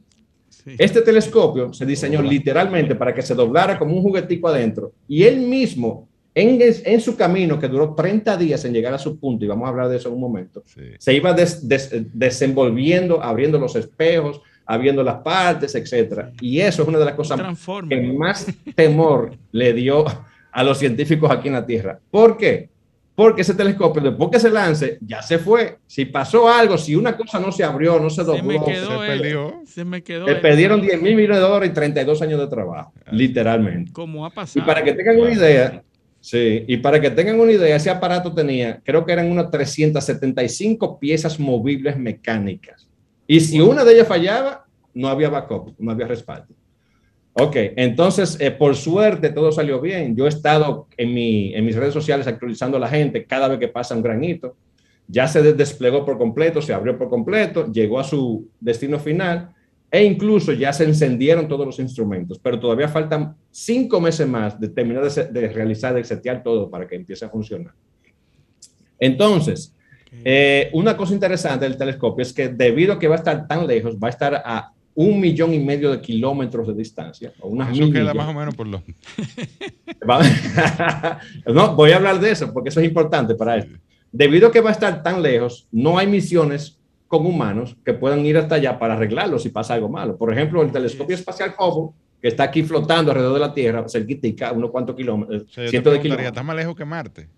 Sí. Este telescopio se diseñó literalmente para que se doblara como un juguetico adentro y él mismo, en, en su camino, que duró 30 días en llegar a su punto, y vamos a hablar de eso en un momento, sí. se iba des- des- desenvolviendo, abriendo los espejos, abriendo las partes, etcétera. Y eso es una de las cosas que más temor le dio a los científicos aquí en la Tierra. ¿Por qué? Porque ese telescopio, después que se lance, ya se fue. Si pasó algo, si una cosa no se abrió, no se Se me dobló, quedó se él. perdió. Se me quedó le él. perdieron 10 mil millones de dólares y 32 años de trabajo, literalmente. Como ha Y pasado. para que tengan una idea, sí, y para que tengan una idea, ese aparato tenía, creo que eran unas 375 piezas movibles mecánicas. Y si una de ellas fallaba, no había backup, no había respaldo. Ok, entonces, eh, por suerte, todo salió bien. Yo he estado en, mi, en mis redes sociales actualizando a la gente cada vez que pasa un granito. Ya se des- desplegó por completo, se abrió por completo, llegó a su destino final e incluso ya se encendieron todos los instrumentos, pero todavía faltan cinco meses más de terminar de, de realizar, de setear todo para que empiece a funcionar. Entonces, eh, una cosa interesante del telescopio es que debido a que va a estar tan lejos, va a estar a un millón y medio de kilómetros de distancia. O unas Eso mil queda millas. más o menos por lo. No, voy a hablar de eso porque eso es importante para esto. Debido a que va a estar tan lejos, no hay misiones con humanos que puedan ir hasta allá para arreglarlo si pasa algo malo. Por ejemplo, el telescopio espacial Hubble, que está aquí flotando alrededor de la Tierra, cerquitica, unos cuantos kilómetros, O sea, cientos de kilómetros. ¿está más lejos que Marte?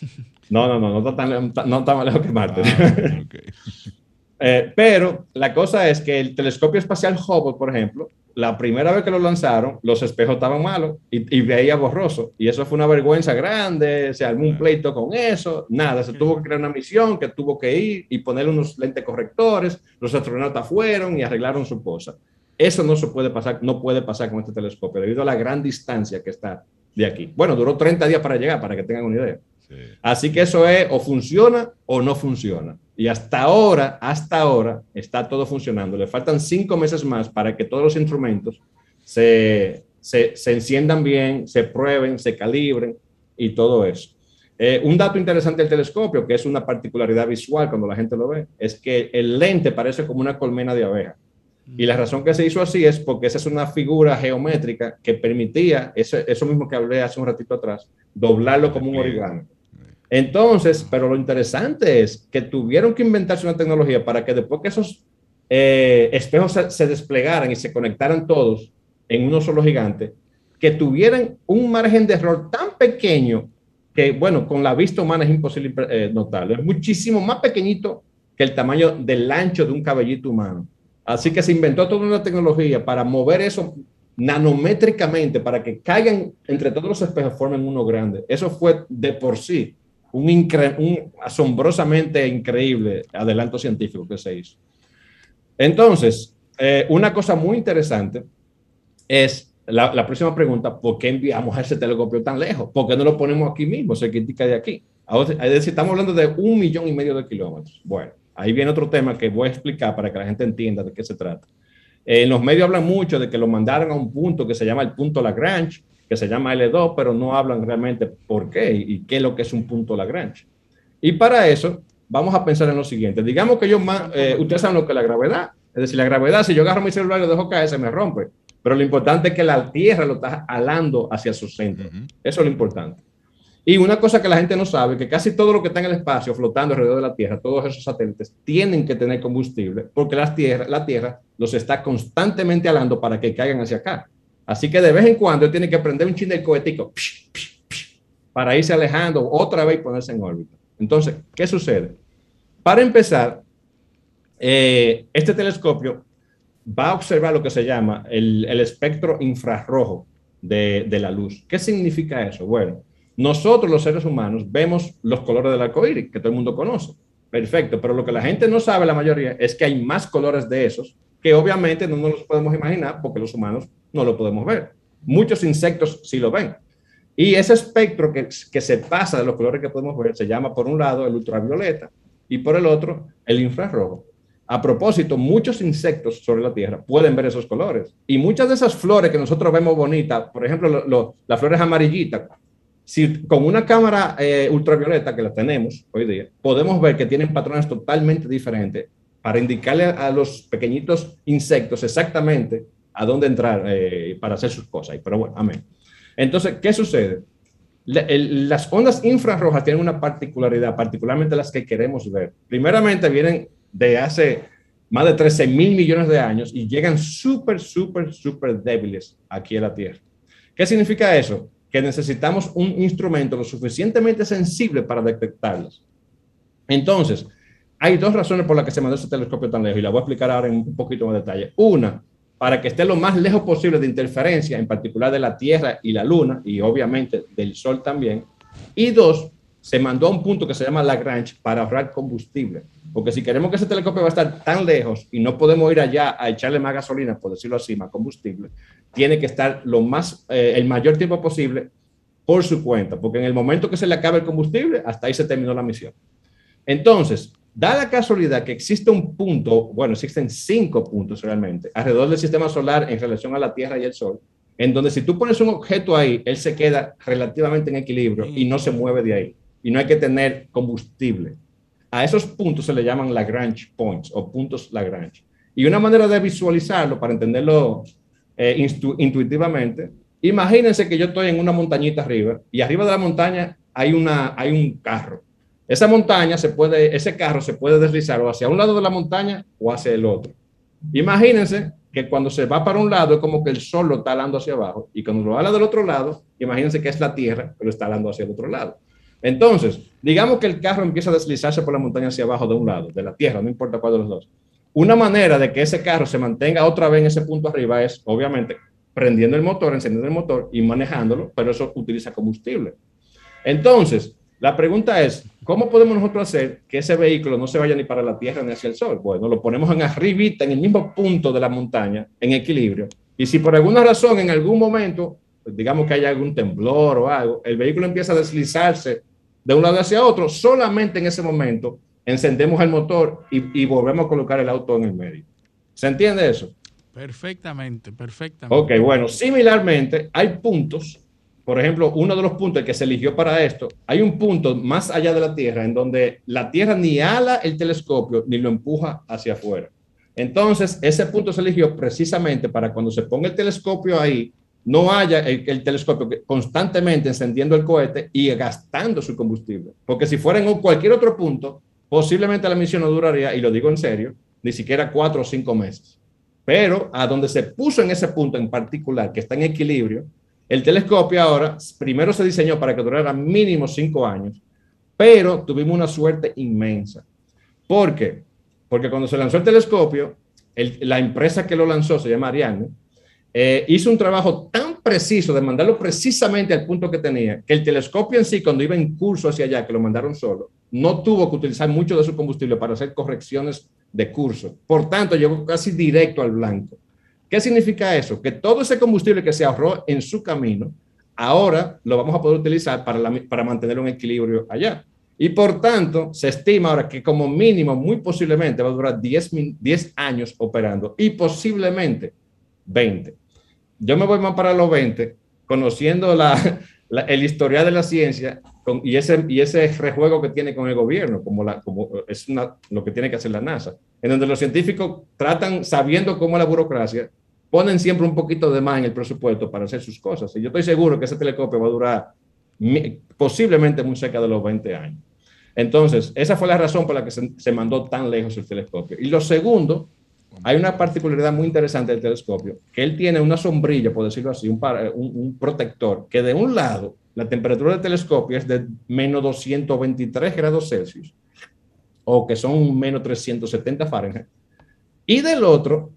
No, no, no, no está tan, lejos- no está más lejos que Marte. Ah, ok. Eh, pero la cosa es que el telescopio espacial Hubble, por ejemplo, la primera vez que lo lanzaron, los espejos estaban malos y, y veía borroso. Y eso fue una vergüenza grande, se armó un pleito con eso, nada, se tuvo que crear una misión que tuvo que ir y poner unos lentes correctores, los astronautas fueron y arreglaron su cosa. Eso no se puede pasar, no puede pasar con este telescopio debido a la gran distancia que está de aquí. Bueno, duró 30 días para llegar, para que tengan una idea. Sí. Así que eso es o funciona o no funciona. Y hasta ahora, hasta ahora, está todo funcionando. Le faltan cinco meses más para que todos los instrumentos se, se, se enciendan bien, se prueben, se calibren y todo eso. Eh, un dato interesante del telescopio, que es una particularidad visual cuando la gente lo ve, es que el lente parece como una colmena de abeja. Y la razón que se hizo así es porque esa es una figura geométrica que permitía, eso, eso mismo que hablé hace un ratito atrás, doblarlo como un origami. Entonces, pero lo interesante es que tuvieron que inventarse una tecnología para que después que esos eh, espejos se, desplegaran y se conectaran todos en uno solo gigante, que tuvieran un margen de error tan pequeño que, bueno, con la vista humana es imposible eh, notarlo. Es muchísimo más pequeñito que el tamaño del ancho de un cabellito humano. Así que se inventó toda una tecnología para mover eso nanométricamente, para que caigan entre todos los espejos, formen uno grande. Eso fue de por sí un, incre- asombrosamente increíble adelanto científico que se hizo. Entonces, eh, una cosa muy interesante es la, próxima pregunta, ¿por qué enviamos ese telescopio tan lejos? ¿Por qué no lo ponemos aquí mismo, cerquita de aquí? Ahora, Es estamos hablando de un millón y medio de kilómetros. Bueno, ahí viene otro tema que voy a explicar para que la gente entienda de qué se trata. En los medios hablan mucho de que lo mandaron a un punto que se llama el punto Lagrange, que se llama L2, pero no hablan realmente por qué y, qué es lo que es un punto Lagrange. Y para eso, vamos a pensar en lo siguiente. Digamos que yo, eh, ustedes saben lo que es la gravedad. Es decir, la gravedad, si yo agarro mi celular y lo dejo caer, se me rompe. Pero lo importante es que la Tierra lo está alando hacia su centro. Ujú. Eso es lo importante. Y una cosa que la gente no sabe, que casi todo lo que está en el espacio flotando alrededor de la Tierra, todos esos satélites, tienen que tener combustible porque las tierra, la Tierra los está constantemente alando para que caigan hacia acá. Así que de vez en cuando tiene que prender un chin del cohetico para irse alejando otra vez y ponerse en órbita. Entonces, ¿qué sucede? Para empezar, eh, este telescopio va a observar lo que se llama el, espectro infrarrojo de, la luz. ¿Qué significa eso? Bueno, nosotros los seres humanos vemos los colores del arco iris, que todo el mundo conoce. Perfecto, pero lo que la gente no sabe, la mayoría, es que hay más colores de esos que obviamente no nos los podemos imaginar porque los humanos no lo podemos ver. Muchos insectos sí lo ven. Y ese espectro que, que se pasa de los colores que podemos ver se llama, por un lado, el ultravioleta y por el otro, el infrarrojo. A propósito, muchos insectos sobre la Tierra pueden ver esos colores. Y muchas de esas flores que nosotros vemos bonitas, por ejemplo, lo- lo- las flores amarillitas, si con una cámara eh, ultravioleta que la tenemos hoy día, podemos ver que tienen patrones totalmente diferentes para indicarle a los pequeñitos insectos exactamente a dónde entrar eh, para hacer sus cosas. Pero bueno, amén. Entonces, ¿qué sucede? La- el- las ondas infrarrojas tienen una particularidad, particularmente las que queremos ver. Primeramente, vienen de hace más de 13 mil millones de años y llegan súper, súper, súper débiles aquí a la Tierra. ¿Qué significa eso? Que necesitamos un instrumento lo suficientemente sensible para detectarlas. Entonces, hay dos razones por las que se mandó ese telescopio tan lejos y la voy a explicar ahora en un poquito más detalle. Una, para que esté lo más lejos posible de interferencia, en particular de la Tierra y la Luna, y obviamente del Sol también. Y dos, se mandó a un punto que se llama Lagrange para ahorrar combustible. Porque si queremos que ese telescopio va a estar tan lejos y no podemos ir allá a echarle más gasolina, por decirlo así, más combustible, tiene que estar lo más, eh, el mayor tiempo posible por su cuenta, porque en el momento que se le acabe el combustible, hasta ahí se terminó la misión. Entonces, da la casualidad que existe un punto, bueno, existen cinco puntos realmente, alrededor del sistema solar en relación a la Tierra y el Sol, en donde si tú pones un objeto ahí, él se queda relativamente en equilibrio y no se mueve de ahí. Y no hay que tener combustible. A esos puntos se le llaman Lagrange points o puntos Lagrange. Y una manera de visualizarlo, para entenderlo eh, intuitivamente, imagínense que yo estoy en una montañita arriba y arriba de la montaña hay, una, hay un carro. Esa montaña se puede, ese carro se puede deslizar o hacia un lado de la montaña o hacia el otro. Imagínense que cuando se va para un lado es como que el sol lo está alando hacia abajo y cuando lo ala del otro lado, imagínense que es la tierra que lo está alando hacia el otro lado. Entonces, digamos que el carro empieza a deslizarse por la montaña hacia abajo de un lado, de la tierra, no importa cuál de los dos. Una manera de que ese carro se mantenga otra vez en ese punto arriba es, obviamente, prendiendo el motor, encendiendo el motor y manejándolo, pero eso utiliza combustible. Entonces, la pregunta es, ¿cómo podemos nosotros hacer que ese vehículo no se vaya ni para la Tierra ni hacia el Sol? Bueno, lo ponemos en arribita, en el mismo punto de la montaña, en equilibrio. Y si por alguna razón, en algún momento, digamos que haya algún temblor o algo, el vehículo empieza a deslizarse de un lado hacia otro, solamente en ese momento encendemos el motor y, y volvemos a colocar el auto en el medio. ¿Se entiende eso? Perfectamente, perfectamente. Ok, bueno, similarmente hay puntos por ejemplo, uno de los puntos que se eligió para esto, hay un punto más allá de la Tierra en donde la Tierra ni ala el telescopio ni lo empuja hacia afuera. Entonces, ese punto se eligió precisamente para cuando se ponga el telescopio ahí, no haya el, telescopio constantemente encendiendo el cohete y gastando su combustible. Porque si fuera en cualquier otro punto, posiblemente la misión no duraría, y lo digo en serio, ni siquiera cuatro o cinco meses. Pero a donde se puso en ese punto en particular, que está en equilibrio, el telescopio ahora, primero se diseñó para que durara mínimo cinco años, pero tuvimos una suerte inmensa. ¿Por qué? Porque cuando se lanzó el telescopio, la empresa que lo lanzó, se llama Ariane, eh, hizo un trabajo tan preciso de mandarlo precisamente al punto que tenía, que el telescopio en sí, cuando iba en curso hacia allá, que lo mandaron solo, no tuvo que utilizar mucho de su combustible para hacer correcciones de curso. Por tanto, llegó casi directo al blanco. ¿Qué significa eso? Que todo ese combustible que se ahorró en su camino, ahora lo vamos a poder utilizar para, para mantener un equilibrio allá. Y por tanto, se estima ahora que como mínimo, muy posiblemente, va a durar 10, 10 años operando y posiblemente 20. Yo me voy más para los 20, conociendo la, el historial de la ciencia y, ese, y ese rejuego que tiene con el gobierno, como, la, como es lo que tiene que hacer la NASA, en donde los científicos tratan, sabiendo cómo la burocracia, ponen siempre un poquito de más en el presupuesto para hacer sus cosas. Y yo estoy seguro que ese telescopio va a durar posiblemente muy cerca de los 20 años. Entonces, esa fue la razón por la que se, mandó tan lejos el telescopio. Y lo segundo, hay una particularidad muy interesante del telescopio, que él tiene una sombrilla, por decirlo así, un, un, protector, que de un lado, la temperatura del telescopio es de menos 223 grados Celsius, o que son menos 370 Fahrenheit, y del otro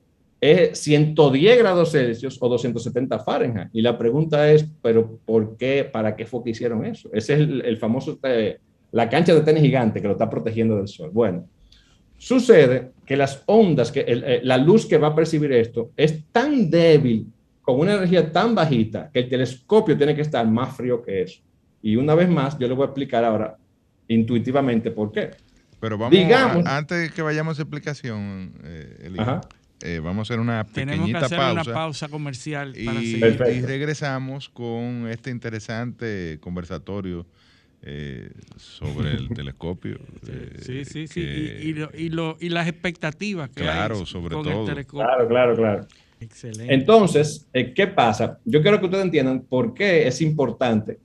es 110 grados Celsius o 270 Fahrenheit. Y la pregunta es, ¿pero por qué? ¿Para qué fue que hicieron eso? Ese es el, famoso, eh, la cancha de tenis gigante que lo está protegiendo del sol. Bueno, sucede que las ondas, que eh, la luz que va a percibir esto es tan débil, con una energía tan bajita, que el telescopio tiene que estar más frío que eso. Y una vez más, yo le voy a explicar ahora intuitivamente por qué. Pero vamos, Digamos, antes de que vayamos a explicación, eh, eh, vamos a hacer una pequeñita pausa. una pausa comercial y, y regresamos con este interesante conversatorio eh, sobre el telescopio. sí, eh, sí, sí. Y, y, lo, y, las expectativas que claro, hay sobre con todo. el telescopio. Claro, claro, claro. Excelente. Entonces, ¿qué pasa? Yo quiero que ustedes entiendan por qué es importante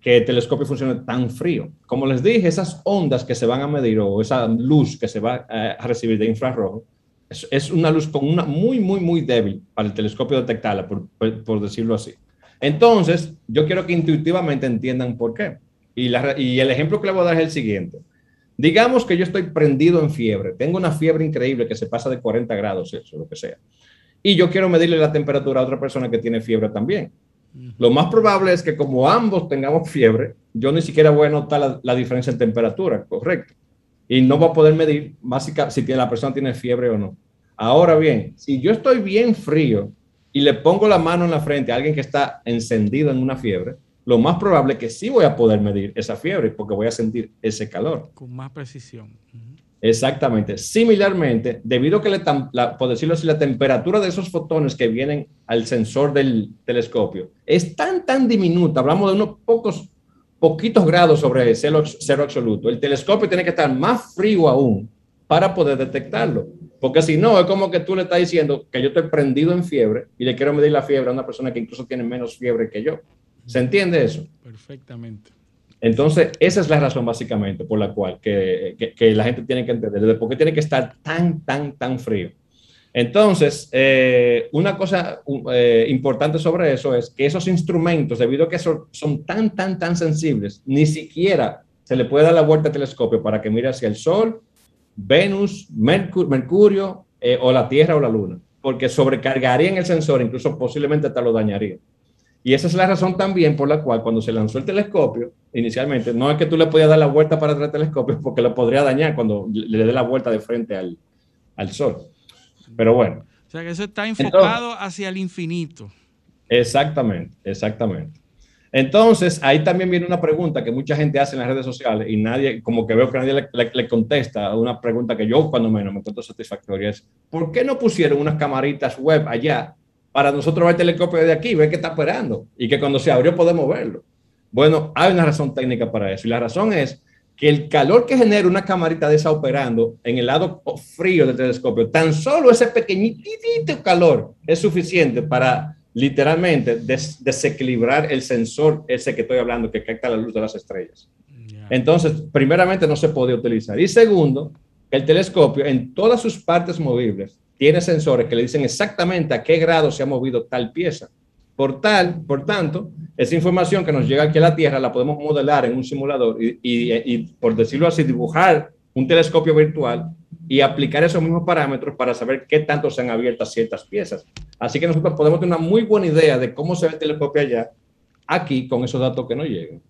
que el telescopio funcione tan frío. Como les dije, esas ondas que se van a medir o esa luz que se va a recibir de infrarrojo, es, una luz con una muy, muy, muy débil para el telescopio detectarla, por, por, decirlo así. Entonces, yo quiero que intuitivamente entiendan por qué. Y, la, y el ejemplo que le voy a dar es el siguiente. Digamos que yo estoy prendido en fiebre, tengo una fiebre increíble que se pasa de 40 grados, eso, lo que sea. Y yo quiero medirle la temperatura a otra persona que tiene fiebre también. Lo más probable es que como ambos tengamos fiebre, yo ni siquiera voy a notar la, la diferencia en temperatura, correcto y no va a poder medir básicamente si la persona tiene fiebre o no. Ahora bien, si yo estoy bien frío y le pongo la mano en la frente a alguien que está encendido en una fiebre, lo más probable es que sí voy a poder medir esa fiebre porque voy a sentir ese calor. Con más precisión. Exactamente. Similarmente, debido a que, le la, por decirlo así, la temperatura de esos fotones que vienen al sensor del telescopio es tan, tan diminuta, hablamos de unos pocos poquitos grados sobre cero, cero absoluto. El telescopio tiene que estar más frío aún para poder detectarlo. Porque si no, es como que tú le estás diciendo que yo estoy prendido en fiebre y le quiero medir la fiebre a una persona que incluso tiene menos fiebre que yo. ¿Se entiende eso? Perfectamente. Entonces, esa es la razón básicamente por la cual que, que, la gente tiene que entender de por qué tiene que estar tan, tan, tan frío. Entonces, eh, una cosa eh, importante sobre eso es que esos instrumentos, debido a que son, tan, tan, tan sensibles, ni siquiera se le puede dar la vuelta al telescopio para que mire hacia el Sol, Venus, Mercurio eh, o la Tierra o la Luna, porque sobrecargarían el sensor, incluso posiblemente hasta lo dañaría. Y esa es la razón también por la cual cuando se lanzó el telescopio, inicialmente, no es que tú le podías dar la vuelta para atrás al telescopio porque lo podría dañar cuando le dé la vuelta de frente al, al Sol. Pero bueno. O sea que eso está enfocado hacia el infinito. Exactamente, exactamente. Entonces, ahí también viene una pregunta que mucha gente hace en las redes sociales y nadie, como que veo que nadie le, le, contesta una pregunta que yo cuando menos me encuentro satisfactoria es, ¿por qué no pusieron unas camaritas web allá para nosotros ver el telescopio de aquí, ver qué está operando y que cuando se abrió podemos verlo. Bueno, hay una razón técnica para eso y la razón es que el calor que genera una camarita de esa operando en el lado frío del telescopio, tan solo ese pequeñito calor es suficiente para literalmente desequilibrar el sensor ese que estoy hablando, que capta la luz de las estrellas. Entonces, primeramente no se puede utilizar. Y segundo, el telescopio en todas sus partes movibles tiene sensores que le dicen exactamente a qué grado se ha movido tal pieza. Por tal, por tanto, esa información que nos llega aquí a la Tierra la podemos modelar en un simulador y, y, por decirlo así, dibujar un telescopio virtual y aplicar esos mismos parámetros para saber qué tanto se han abierto ciertas piezas. Así que nosotros podemos tener una muy buena idea de cómo se ve el telescopio allá, aquí, con esos datos que nos llegan.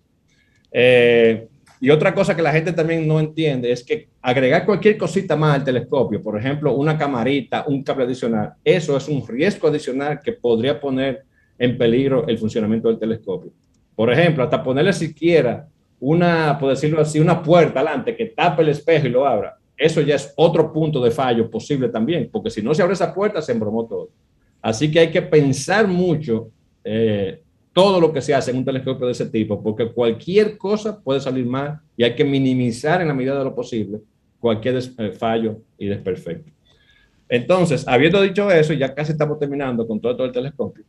Eh, y otra cosa que la gente también no entiende es que agregar cualquier cosita más al telescopio, por ejemplo, una camarita, un cable adicional, eso es un riesgo adicional que podría poner en peligro el funcionamiento del telescopio. Por ejemplo, hasta ponerle siquiera una, por decirlo así, una puerta adelante que tape el espejo y lo abra. Eso ya es otro punto de fallo posible también, porque si no se abre esa puerta, se embromó todo. Así que hay que pensar mucho eh, todo lo que se hace en un telescopio de ese tipo, porque cualquier cosa puede salir mal y hay que minimizar en la medida de lo posible cualquier eh, fallo y desperfecto. Entonces, habiendo dicho eso, ya casi estamos terminando con todo, el telescopio.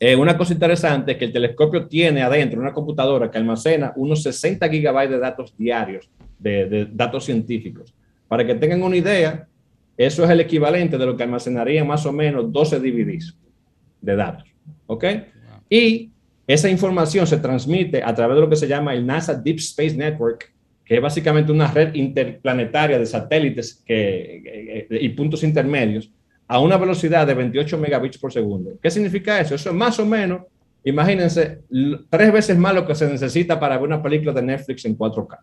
Eh, una cosa interesante es que el telescopio tiene adentro una computadora que almacena unos 60 gigabytes de datos diarios, de, de datos científicos. Para que tengan una idea, eso es el equivalente de lo que almacenaría más o menos 12 DVDs de datos. ¿Ok? Y esa información se transmite a través de lo que se llama el NASA Deep Space Network, que es básicamente una red interplanetaria de satélites que, y puntos intermedios a una velocidad de 28 megabits por segundo. ¿Qué significa eso? Eso es más o menos, imagínense, tres veces más lo que se necesita para ver una película de Netflix en 4K.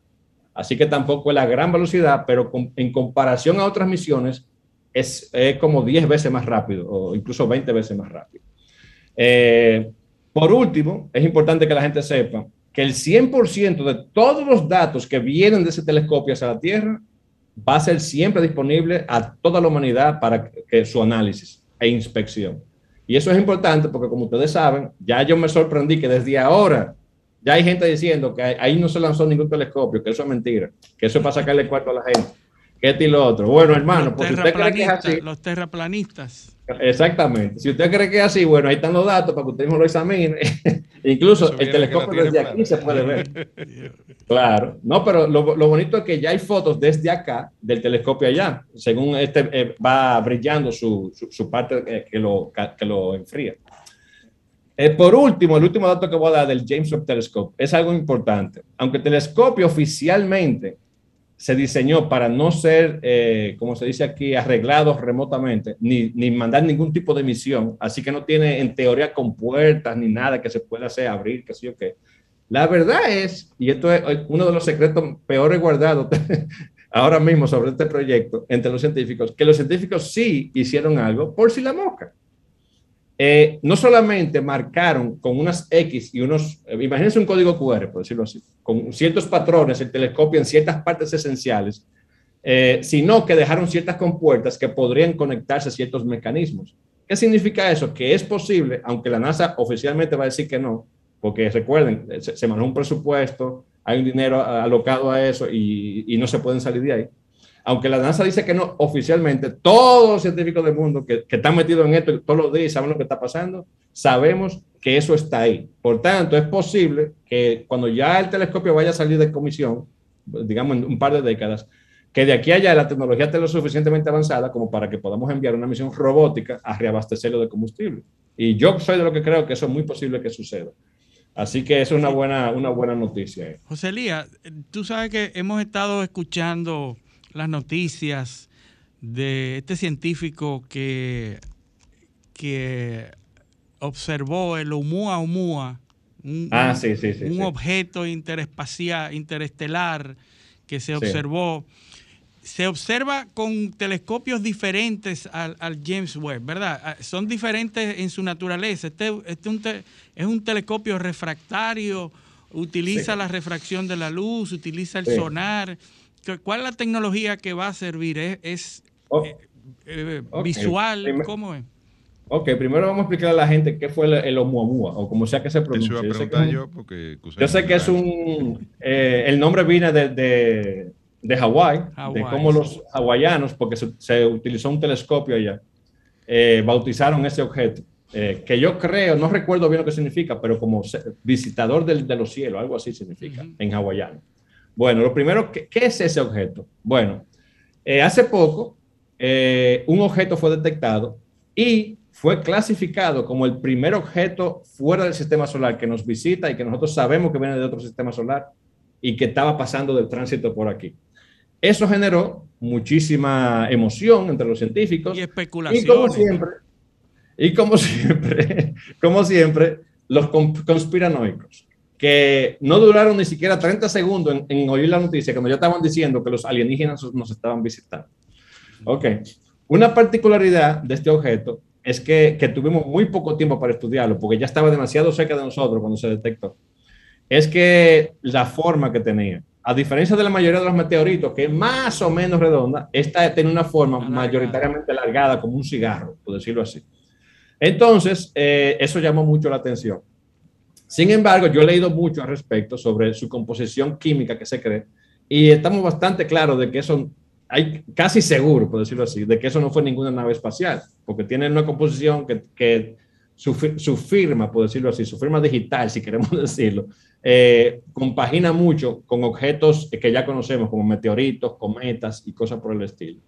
Así que tampoco es la gran velocidad, pero en comparación a otras misiones es, como 10 veces más rápido o incluso 20 veces más rápido. Eh, por último, es importante que la gente sepa que el 100% de todos los datos que vienen de ese telescopio hacia la Tierra va a ser siempre disponible a toda la humanidad para que su análisis e inspección. Y eso es importante porque, como ustedes saben, ya yo me sorprendí que desde ahora ya hay gente diciendo que ahí no se lanzó ningún telescopio, que eso es mentira, que eso es para sacarle cuarto a la gente, que este y lo otro. Bueno, hermano, los, terraplanistas, los terraplanistas Exactamente. Si usted cree que es así, bueno, ahí están los datos para que usted mismo lo examine. Incluso el telescopio desde aquí se puede ver. claro. No, pero lo, bonito es que ya hay fotos desde acá del telescopio allá, según este eh, va brillando su, su, parte eh, que, lo, que lo enfría. Eh, por último, el último dato que voy a dar del James Webb Telescope es algo importante. Aunque el telescopio oficialmente se diseñó para no ser, eh, como se dice aquí, arreglados remotamente, ni, ni, mandar ningún tipo de misión, así que no tiene en teoría compuertas ni nada que se pueda hacer, abrir, qué sé yo qué. La verdad es, y esto es uno de los secretos peores guardados ahora mismo sobre este proyecto entre los científicos, que los científicos sí hicieron algo por si la mosca. Eh, no solamente marcaron con unas X y unos, eh, imagínense un código QR, por decirlo así, con ciertos patrones, el telescopio en ciertas partes esenciales, eh, sino que dejaron ciertas compuertas que podrían conectarse a ciertos mecanismos. ¿Qué significa eso? Que es posible, aunque la NASA oficialmente va a decir que no, porque recuerden, se, se un presupuesto, hay un dinero alocado a eso y, y no se pueden salir de ahí. Aunque la NASA dice que no oficialmente, todos los científicos del mundo que, que están metidos en esto todos los días saben lo que está pasando, sabemos que eso está ahí. Por tanto, es posible que cuando ya el telescopio vaya a salir de comisión, digamos en un par de décadas, que de aquí a allá la tecnología esté lo suficientemente avanzada como para que podamos enviar una misión robótica a reabastecerlo de combustible. Y yo soy de lo que creo que eso es muy posible que suceda. Así que es una buena, una buena noticia. José Lía, tú sabes que hemos estado escuchando las noticias de este científico que, que observó el Oumuamua, un, ah, sí, sí, un objeto interespacial, interestelar que se observó. Se observa con telescopios diferentes al, James Webb, ¿verdad? Ah, son diferentes en su naturaleza. Este, este es un telescopio refractario, utiliza la refracción de la luz, utiliza el sonar. ¿Cuál es la tecnología que va a servir? ¿Es, oh. eh, eh, visual? ¿Cómo es? Ok, primero vamos a explicar a la gente qué fue el, Oumuamua, o como sea que se pronuncia. yo, sé que, yo, porque yo sé que es un... Eh, el nombre viene de, de, de Hawái, de cómo los hawaianos, porque se, utilizó un telescopio allá, bautizaron ese objeto. que yo creo, no recuerdo bien lo que significa, pero como visitador de los cielos, algo así significa en hawaiano. Bueno, lo primero, ¿qué, es ese objeto? Bueno, eh, hace poco eh, un objeto fue detectado y fue clasificado como el primer objeto fuera del sistema solar que nos visita y que nosotros sabemos que viene de otro sistema solar y que estaba pasando del tránsito por aquí. Eso generó muchísima emoción entre los científicos. Y especulación. Y como siempre, y como siempre, como siempre, los conspiranoicos que no duraron ni siquiera 30 segundos en, oír la noticia cuando ya estaban diciendo que los alienígenas nos estaban visitando. Ok. Una particularidad de este objeto es que, que, tuvimos muy poco tiempo para estudiarlo, porque ya estaba demasiado cerca de nosotros cuando se detectó. Es que la forma que tenía, a diferencia de la mayoría de los meteoritos, que es más o menos redonda, esta tiene una forma mayoritariamente alargada, como un cigarro, por decirlo así. Entonces, eh, eso llamó mucho la atención. Sin embargo, yo he leído mucho al respecto sobre su composición química que se cree y estamos bastante claros de que eso, hay casi seguro, por decirlo así, de que eso no fue ninguna nave espacial, porque tiene una composición que, que su, su, firma, por decirlo así, su firma digital, si queremos decirlo, eh, compagina mucho con objetos que ya conocemos, como meteoritos, cometas y cosas por el estilo.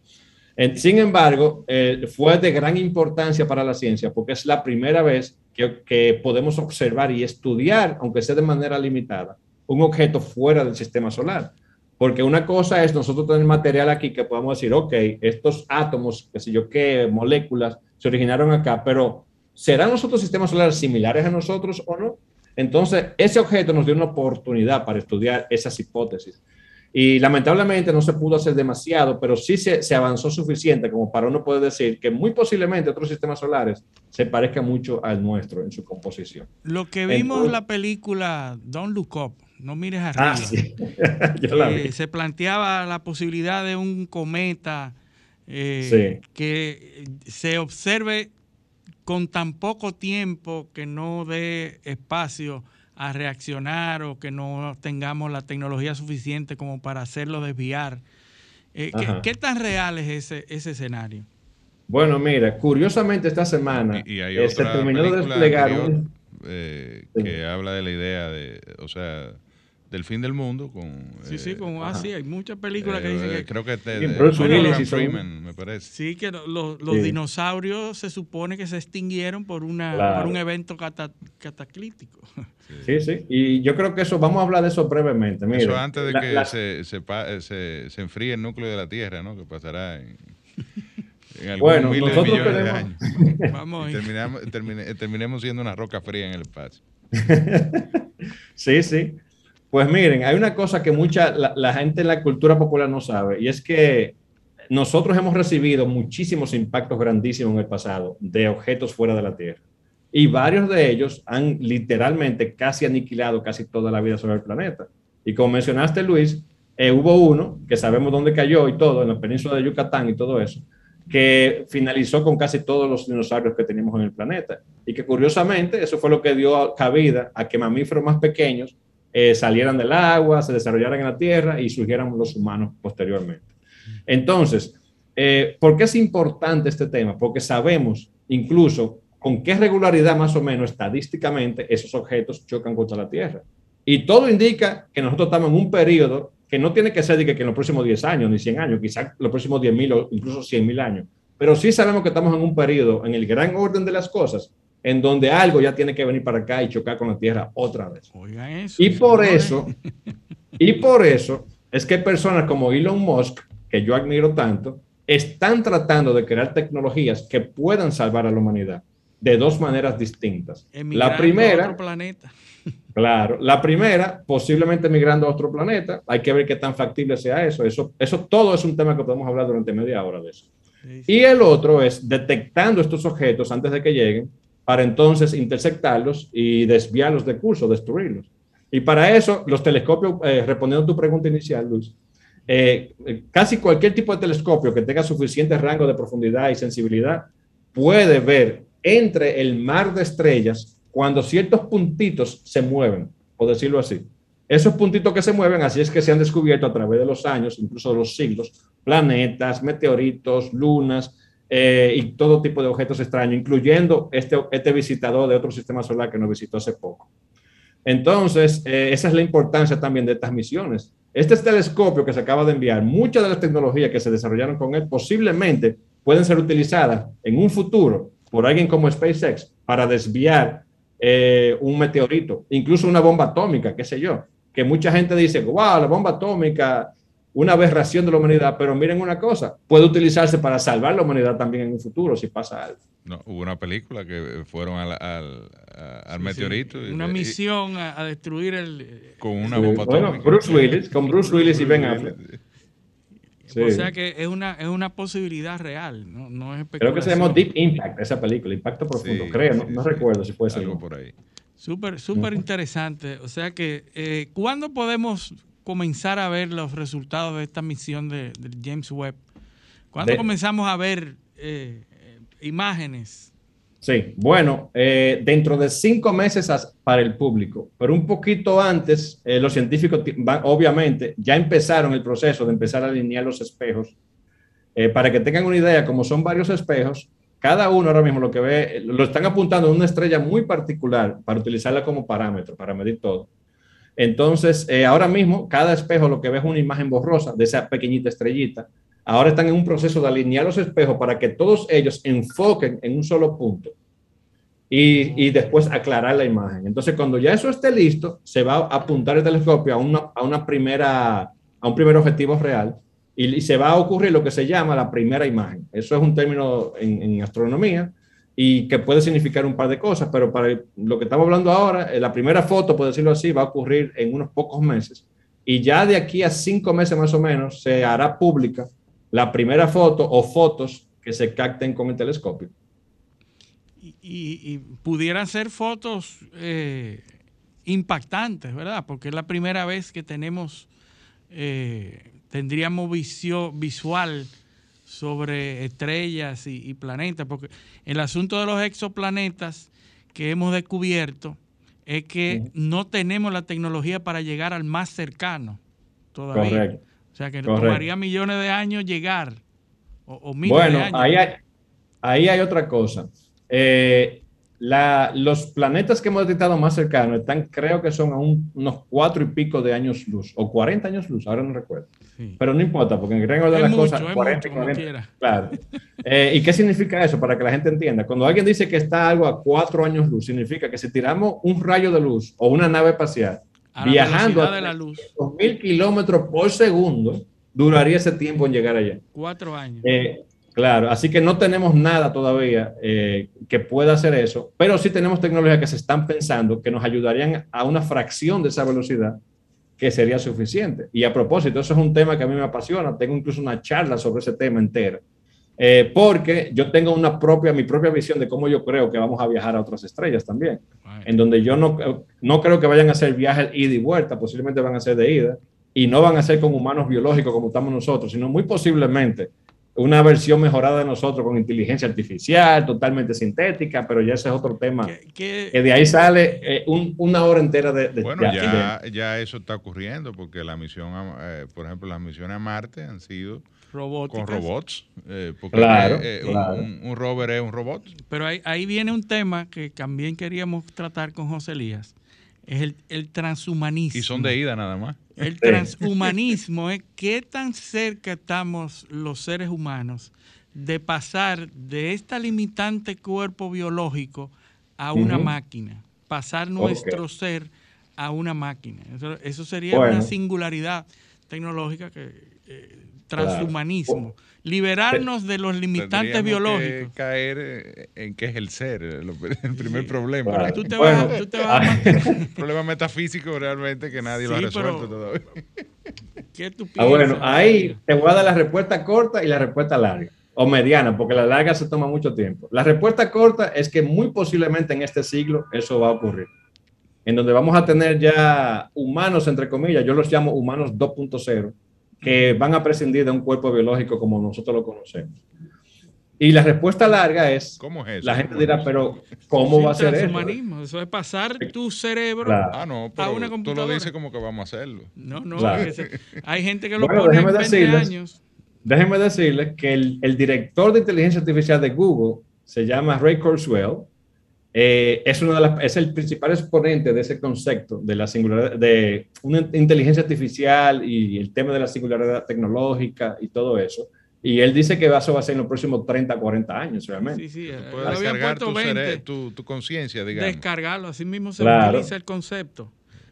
Sin embargo, eh, fue de gran importancia para la ciencia porque es la primera vez que, podemos observar y estudiar, aunque sea de manera limitada, un objeto fuera del sistema solar. Porque una cosa es nosotros tener material aquí que podamos decir, ok, estos átomos, qué sé yo qué, moléculas, se originaron acá, pero ¿serán los otros sistemas solares similares a nosotros o no? Entonces, ese objeto nos dio una oportunidad para estudiar esas hipótesis. Y lamentablemente no se pudo hacer demasiado, pero sí se, se, avanzó suficiente como para uno poder decir que muy posiblemente otros sistemas solares se parezcan mucho al nuestro en su composición. Lo que vimos en la película Don't Look Up, no mires arriba, ah, sí. se planteaba la posibilidad de un cometa eh, que se observe con tan poco tiempo que no dé espacio a reaccionar o que no tengamos la tecnología suficiente como para hacerlo desviar. Eh, ¿qué, tan real es ese, ese escenario? Bueno, mira, curiosamente esta semana y, hay eh, se terminó de desplegar un... Eh, que habla de la idea de, o sea, del fin del mundo con sí sí con ah, sí hay muchas películas que dicen que creo que te, Freeman, me parece. Sí que los, los dinosaurios se supone que se extinguieron por una por un evento cataclítico. Sí. sí y yo creo que eso vamos a hablar de eso brevemente eso antes de que Se, se, se, enfríe el núcleo de la Tierra no que pasará en, en bueno, nosotros de tenemos... de años. Vamos terminamos, terminemos siendo una roca fría en el espacio. Sí sí pues miren, hay una cosa que mucha la, gente en la cultura popular no sabe y es que nosotros hemos recibido muchísimos impactos grandísimos en el pasado de objetos fuera de la Tierra y varios de ellos han literalmente casi aniquilado casi toda la vida sobre el planeta. Y como mencionaste, Luis, eh, hubo uno que sabemos dónde cayó y todo, en la península de Yucatán y todo eso, que finalizó con casi todos los dinosaurios que teníamos en el planeta. Y que curiosamente eso fue lo que dio cabida a que mamíferos más pequeños eh, salieran del agua, se desarrollaran en la tierra y surgieran los humanos posteriormente. Entonces, eh, ¿por qué es importante este tema? Porque sabemos incluso con qué regularidad más o menos estadísticamente esos objetos chocan contra la Tierra. Y todo indica que nosotros estamos en un periodo que no tiene que ser de que, en los próximos 10 años ni 100 años, quizás los próximos 10.000 o incluso 100.000 años, pero sí sabemos que estamos en un periodo, en el gran orden de las cosas, en donde algo ya tiene que venir para acá y chocar con la Tierra otra vez. eso, y por eso, y por eso es que personas como Elon Musk, que yo admiro tanto, están tratando de crear tecnologías que puedan salvar a la humanidad de dos maneras distintas. la primera, a otro planeta. Claro, la primera, posiblemente migrando a otro planeta. Hay que ver qué tan factible sea eso. Eso, eso todo es un tema que podemos hablar durante media hora de eso. Y el otro es detectando estos objetos antes de que lleguen para entonces interceptarlos y desviarlos de curso, destruirlos. Y para eso, los telescopios, eh, respondiendo a tu pregunta inicial, Luis, eh, casi cualquier tipo de telescopio que tenga suficiente rango de profundidad y sensibilidad puede ver entre el mar de estrellas cuando ciertos puntitos se mueven, por decirlo así. Esos puntitos que se mueven, así es que se han descubierto a través de los años, incluso de los siglos, planetas, meteoritos, lunas eh, y todo tipo de objetos extraños, incluyendo este, este visitador de otro sistema solar que nos visitó hace poco. Entonces, eh, esa es la importancia también de estas misiones. Este telescopio que se acaba de enviar, muchas de las tecnologías que se desarrollaron con él posiblemente pueden ser utilizadas en un futuro por alguien como SpaceX para desviar eh, un meteorito, incluso una bomba atómica, qué sé yo. Que mucha gente dice, wow, la bomba atómica, una aberración de la humanidad, pero miren una cosa, puede utilizarse para salvar la humanidad también en un futuro si pasa algo. No, hubo una película que fueron al, al, meteorito. Una misión a, destruir el... Con una bomba bueno, Bruce Willis, con Bruce Willis y Ben Affleck. O sea que es una, es una posibilidad real, no, no es Creo que se llamó Deep Impact, esa película, Impacto Profundo, creo, no, recuerdo si puede ser. Algo por ahí. Súper, súper interesante. O sea que, eh, ¿cuándo podemos comenzar a ver los resultados de esta misión de, James Webb? ¿Cuándo comenzamos a ver eh, imágenes? Sí, bueno, eh, dentro de cinco meses para el público, pero un poquito antes, eh, los científicos obviamente ya empezaron el proceso de empezar a alinear los espejos. Eh, para que tengan una idea, como son varios espejos, cada uno ahora mismo lo que ve, lo están apuntando a una estrella muy particular para utilizarla como parámetro, para medir todo. Entonces, ahora mismo, cada espejo lo que ve es una imagen borrosa de esa pequeñita estrellita ahora están en un proceso de alinear los espejos para que todos ellos enfoquen en un solo punto y, después aclarar la imagen. Entonces, cuando ya eso esté listo, se va a apuntar el telescopio a, una, a, una primera, a un primer objetivo real y, se va a ocurrir lo que se llama la primera imagen. Eso es un término en, astronomía y que puede significar un par de cosas, pero para lo que estamos hablando ahora, eh, la primera foto, por decirlo así, va a ocurrir en unos pocos meses y ya de aquí a cinco meses más o menos se hará pública la primera foto o fotos que se capten con el telescopio. Y, pudieran ser fotos eh, impactantes, ¿verdad? Porque es la primera vez que tenemos, eh, tendríamos visión visual sobre estrellas y, planetas, porque el asunto de los exoplanetas que hemos descubierto es que no tenemos la tecnología para llegar al más cercano todavía. Correcto. O sea, que tomaría millones de años llegar, o, miles bueno, de años. Ahí hay, ahí hay otra cosa. Eh, los planetas que hemos detectado más cercanos están, creo que son a unos cuatro y pico de años luz, o 40 años luz, ahora no recuerdo. Pero no importa, porque en el de las cosas, 40, Claro. Eh, ¿Y qué significa eso? Para que la gente entienda. Cuando alguien dice que está algo a cuatro años luz, significa que si tiramos un rayo de luz o una nave espacial viajando a la luz. mil kilómetros por segundo, duraría ese tiempo en llegar allá. Cuatro años. Eh, claro, así que no tenemos nada todavía eh, que pueda hacer eso, pero sí tenemos tecnologías que se están pensando que nos ayudarían a una fracción de esa velocidad que sería suficiente. Y a propósito, eso es un tema que a mí me apasiona. Tengo incluso una charla sobre ese tema entero. Eh, porque yo tengo una propia, mi propia visión de cómo yo creo que vamos a viajar a otras estrellas también, en donde yo no, no creo que vayan a hacer viajes ida y vuelta, posiblemente van a ser de ida, y no van a ser con humanos biológicos como estamos nosotros, sino muy posiblemente una versión mejorada de nosotros con inteligencia artificial, totalmente sintética, pero ya ese es otro tema. Que de ahí sale eh, una hora entera de... bueno, ya, ya, eso está ocurriendo, porque la misión, eh, por ejemplo, las misiones a Marte han sido robóticas. Con robots. eh, porque Claro, eh, un- claro. Un, un rover es un robot. Pero ahí, ahí viene un tema que también queríamos tratar con José Elías. Es el, el transhumanismo. Y son de ida nada más. El transhumanismo es qué tan cerca estamos los seres humanos de pasar de esta limitante cuerpo biológico a una máquina, pasar nuestro ser a una máquina. Eso, eso sería Bueno. una singularidad tecnológica que eh, transhumanismo, liberarnos de los limitantes Tendríamos que biológicos. caer eh, en qué es el ser, eh, el primer problema. Claro. Tú te Bueno, vas, tú te vas a ma- problema metafísico realmente que nadie lo ha Sí, resuelto pero- todavía. ¿Qué tú Ah, bueno, ahí te voy a dar la respuesta corta y la respuesta larga, o mediana, porque la larga se toma mucho tiempo. La respuesta corta es que muy posiblemente en este siglo eso va a ocurrir, en donde vamos a tener ya humanos, entre comillas, yo los llamo humanos 2.0, que van a prescindir de un cuerpo biológico como nosotros lo conocemos. Y la respuesta larga es, ¿Cómo es eso? la gente ¿Cómo dirá, es eso? pero ¿cómo Sí, va a ser eso? Eso es pasar tu cerebro Claro. Ah, no, a pero una tú lo computadora. dices como que vamos a hacerlo. No, no, Claro. se- hay gente que lo Bueno, pone en déjeme 20 decirles- años. Déjenme decirles que el, el director de inteligencia artificial de Google se llama Ray Kurzweil. Eh, es, uno de las- es el principal exponente de ese concepto de la singularidad, de una inteligencia artificial y el tema de la singularidad tecnológica y todo eso. Y él dice que eso va a ser en los próximos 30, 40 años realmente. Sí, sí, eh, Puedes descargar puesto tu, cere- 20. tu, tu conciencia, digamos. Descargarlo, así mismo se Claro. utiliza el concepto.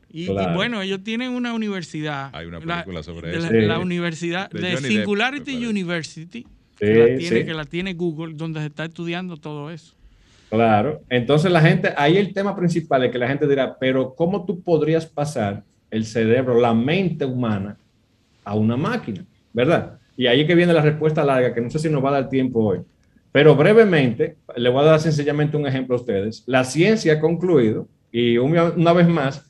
Y, bueno, ellos tienen una universidad. Hay una la- película sobre de eso. La, Sí. la universidad De Depp, Singularity. University, Sí, que, la tiene, sí. que la tiene Google, donde se está estudiando todo eso. Claro. Entonces la gente, ahí el tema principal es que la gente dirá, pero ¿cómo tú podrías pasar el cerebro, la mente humana a una máquina? ¿Verdad? Y ahí que viene la respuesta larga, que no sé si nos va a dar tiempo hoy. Pero brevemente, le voy a dar sencillamente un ejemplo a ustedes. La ciencia ha concluido, y una, una vez más,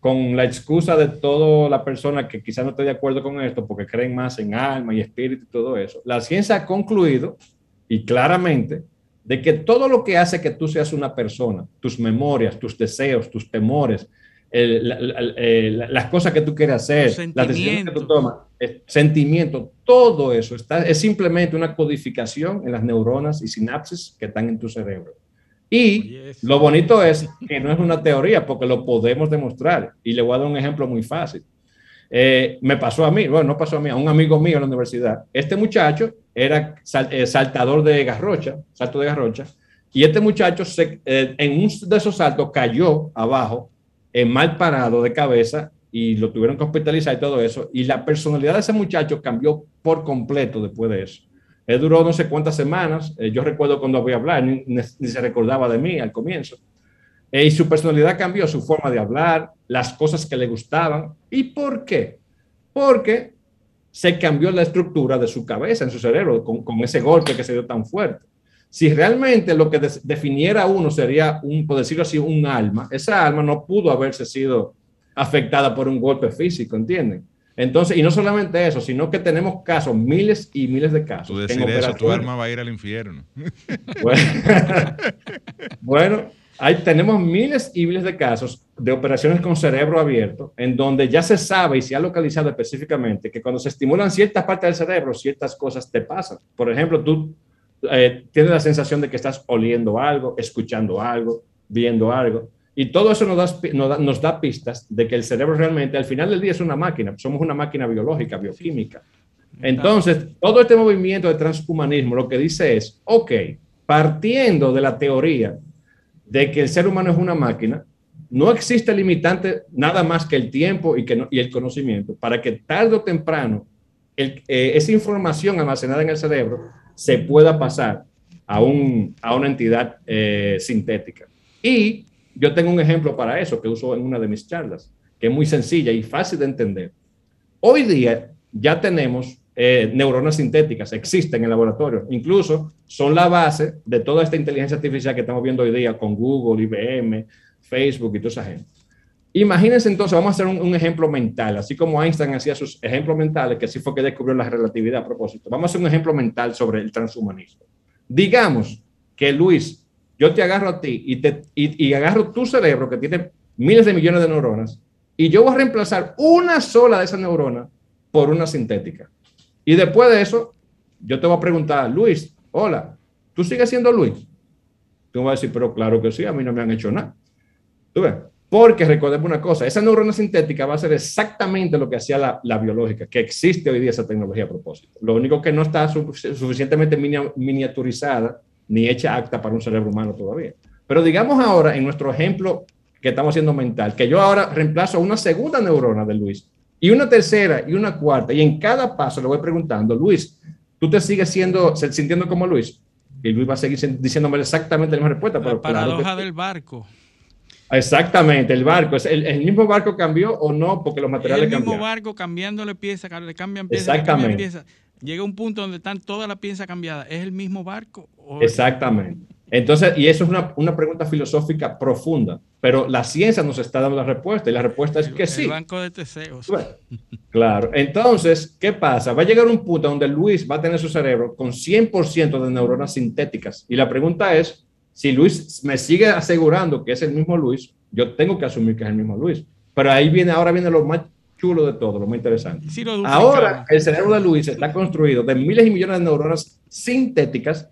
con la excusa de toda la persona que quizás no esté de acuerdo con esto, porque creen más en alma y espíritu y todo eso, la ciencia ha concluido, y claramente, de que todo lo que hace que tú seas una persona, tus memorias, tus deseos, tus temores, el- la- la- el- la- las cosas que tú quieres hacer, las decisiones que tú tomas, eh, sentimiento, todo eso está, es simplemente una codificación en las neuronas y sinapsis que están en tu cerebro. Y lo bonito es que no es una teoría porque lo podemos demostrar. Y le voy a dar un ejemplo muy fácil. Eh, me pasó a mí, bueno, no pasó a mí, a un amigo mío en la universidad. Este muchacho era eh, saltador de garrocha, salto de garrocha, y este muchacho eh, en un de esos saltos cayó abajo, mal parado de cabeza, y lo tuvieron que hospitalizar y todo eso. Y la personalidad de ese muchacho cambió por completo después de eso. Duró no sé cuántas semanas. yo recuerdo cuando voy a hablar, ni se recordaba de mí al comienzo. Eh, y su personalidad cambió, su forma de hablar, las cosas que le gustaban. ¿Y por qué? Porque se cambió la estructura de su cabeza, en su cerebro, con, con ese golpe que se dio tan fuerte. Si realmente lo que definiera a uno sería, un, por decirlo así, un alma, esa alma no pudo haberse sido afectada por un golpe físico, ¿entienden? Entonces, y no solamente eso, sino que tenemos casos, miles y miles de casos. Tú decir eso, tu alma va a ir al infierno. bueno, bueno, ahí tenemos miles y miles de casos de operaciones con cerebro abierto, en donde ya se sabe y se ha localizado específicamente que cuando se estimulan ciertas partes del cerebro, ciertas cosas te pasan. Por ejemplo, tú eh, tienes la sensación de que estás oliendo algo, escuchando algo, viendo algo. Y todo eso nos da, nos da, nos da pistas de que el cerebro realmente al final del día es una máquina, somos una máquina biológica, bioquímica. Entonces, todo este movimiento de transhumanismo lo que dice es, ok, partiendo de la teoría de que el ser humano es una máquina, no existe limitante nada más que el tiempo y, que no- y el conocimiento para que tarde o temprano eh, esa información almacenada en el cerebro se pueda pasar a, un, a una entidad eh, sintética. Y yo tengo un ejemplo para eso que uso en una de mis charlas, que es muy sencilla y fácil de entender. Hoy día ya tenemos eh, neuronas sintéticas, existen en laboratorio, incluso son la base de toda esta inteligencia artificial que estamos viendo hoy día con Google, IBM, Facebook y toda esa gente. Imagínense entonces, vamos a hacer un, un ejemplo mental, así como Einstein hacía sus ejemplos mentales, que así fue que descubrió la relatividad a propósito. Vamos a hacer un ejemplo mental sobre el transhumanismo. Digamos que Luis, yo te agarro a ti y, te, y, y agarro tu cerebro que tiene miles de millones de neuronas y yo voy a reemplazar una sola de esas neuronas por una sintética. Y después de eso, yo te voy a preguntar, Luis, hola, ¿tú sigues siendo Luis? Tú vas a decir, pero claro que sí, a mí no me han hecho nada. ¿Tú ves? Porque recordemos una cosa, esa neurona sintética va a ser exactamente lo que hacía la, la biológica, que existe hoy día esa tecnología a propósito. Lo único que no está su, suficientemente miniaturizada ni hecha acta para un cerebro humano todavía. Pero digamos ahora, en nuestro ejemplo que estamos haciendo mental, que yo ahora reemplazo una segunda neurona de Luis y una tercera y una cuarta, y en cada paso le voy preguntando, Luis, ¿tú te sigues siendo, sintiendo como Luis? Y Luis va a seguir diciéndome exactamente la misma respuesta. La paradoja del barco. Exactamente, el barco. ¿El, ¿El, mismo barco cambió o no? Porque los materiales cambiaron. El mismo barco cambiándole piezas, le cambian piezas. Exactamente. Pieza. Llega un punto donde están todas las piezas cambiadas. ¿Es el mismo barco? Exactamente. Entonces, y eso es una, una, pregunta filosófica profunda, pero la ciencia nos está dando la respuesta y la respuesta es que sí. El banco de Teseos. claro. Entonces, ¿qué pasa? Va a llegar un punto donde Luis va a tener su cerebro con 100% de neuronas sintéticas y la pregunta es, si Luis me sigue asegurando que es el mismo Luis, yo tengo que asumir que es el mismo Luis. Pero ahí viene, ahora viene lo más chulo de todo, lo más interesante. ahora el cerebro de Luis está construido de miles y millones de neuronas sintéticas.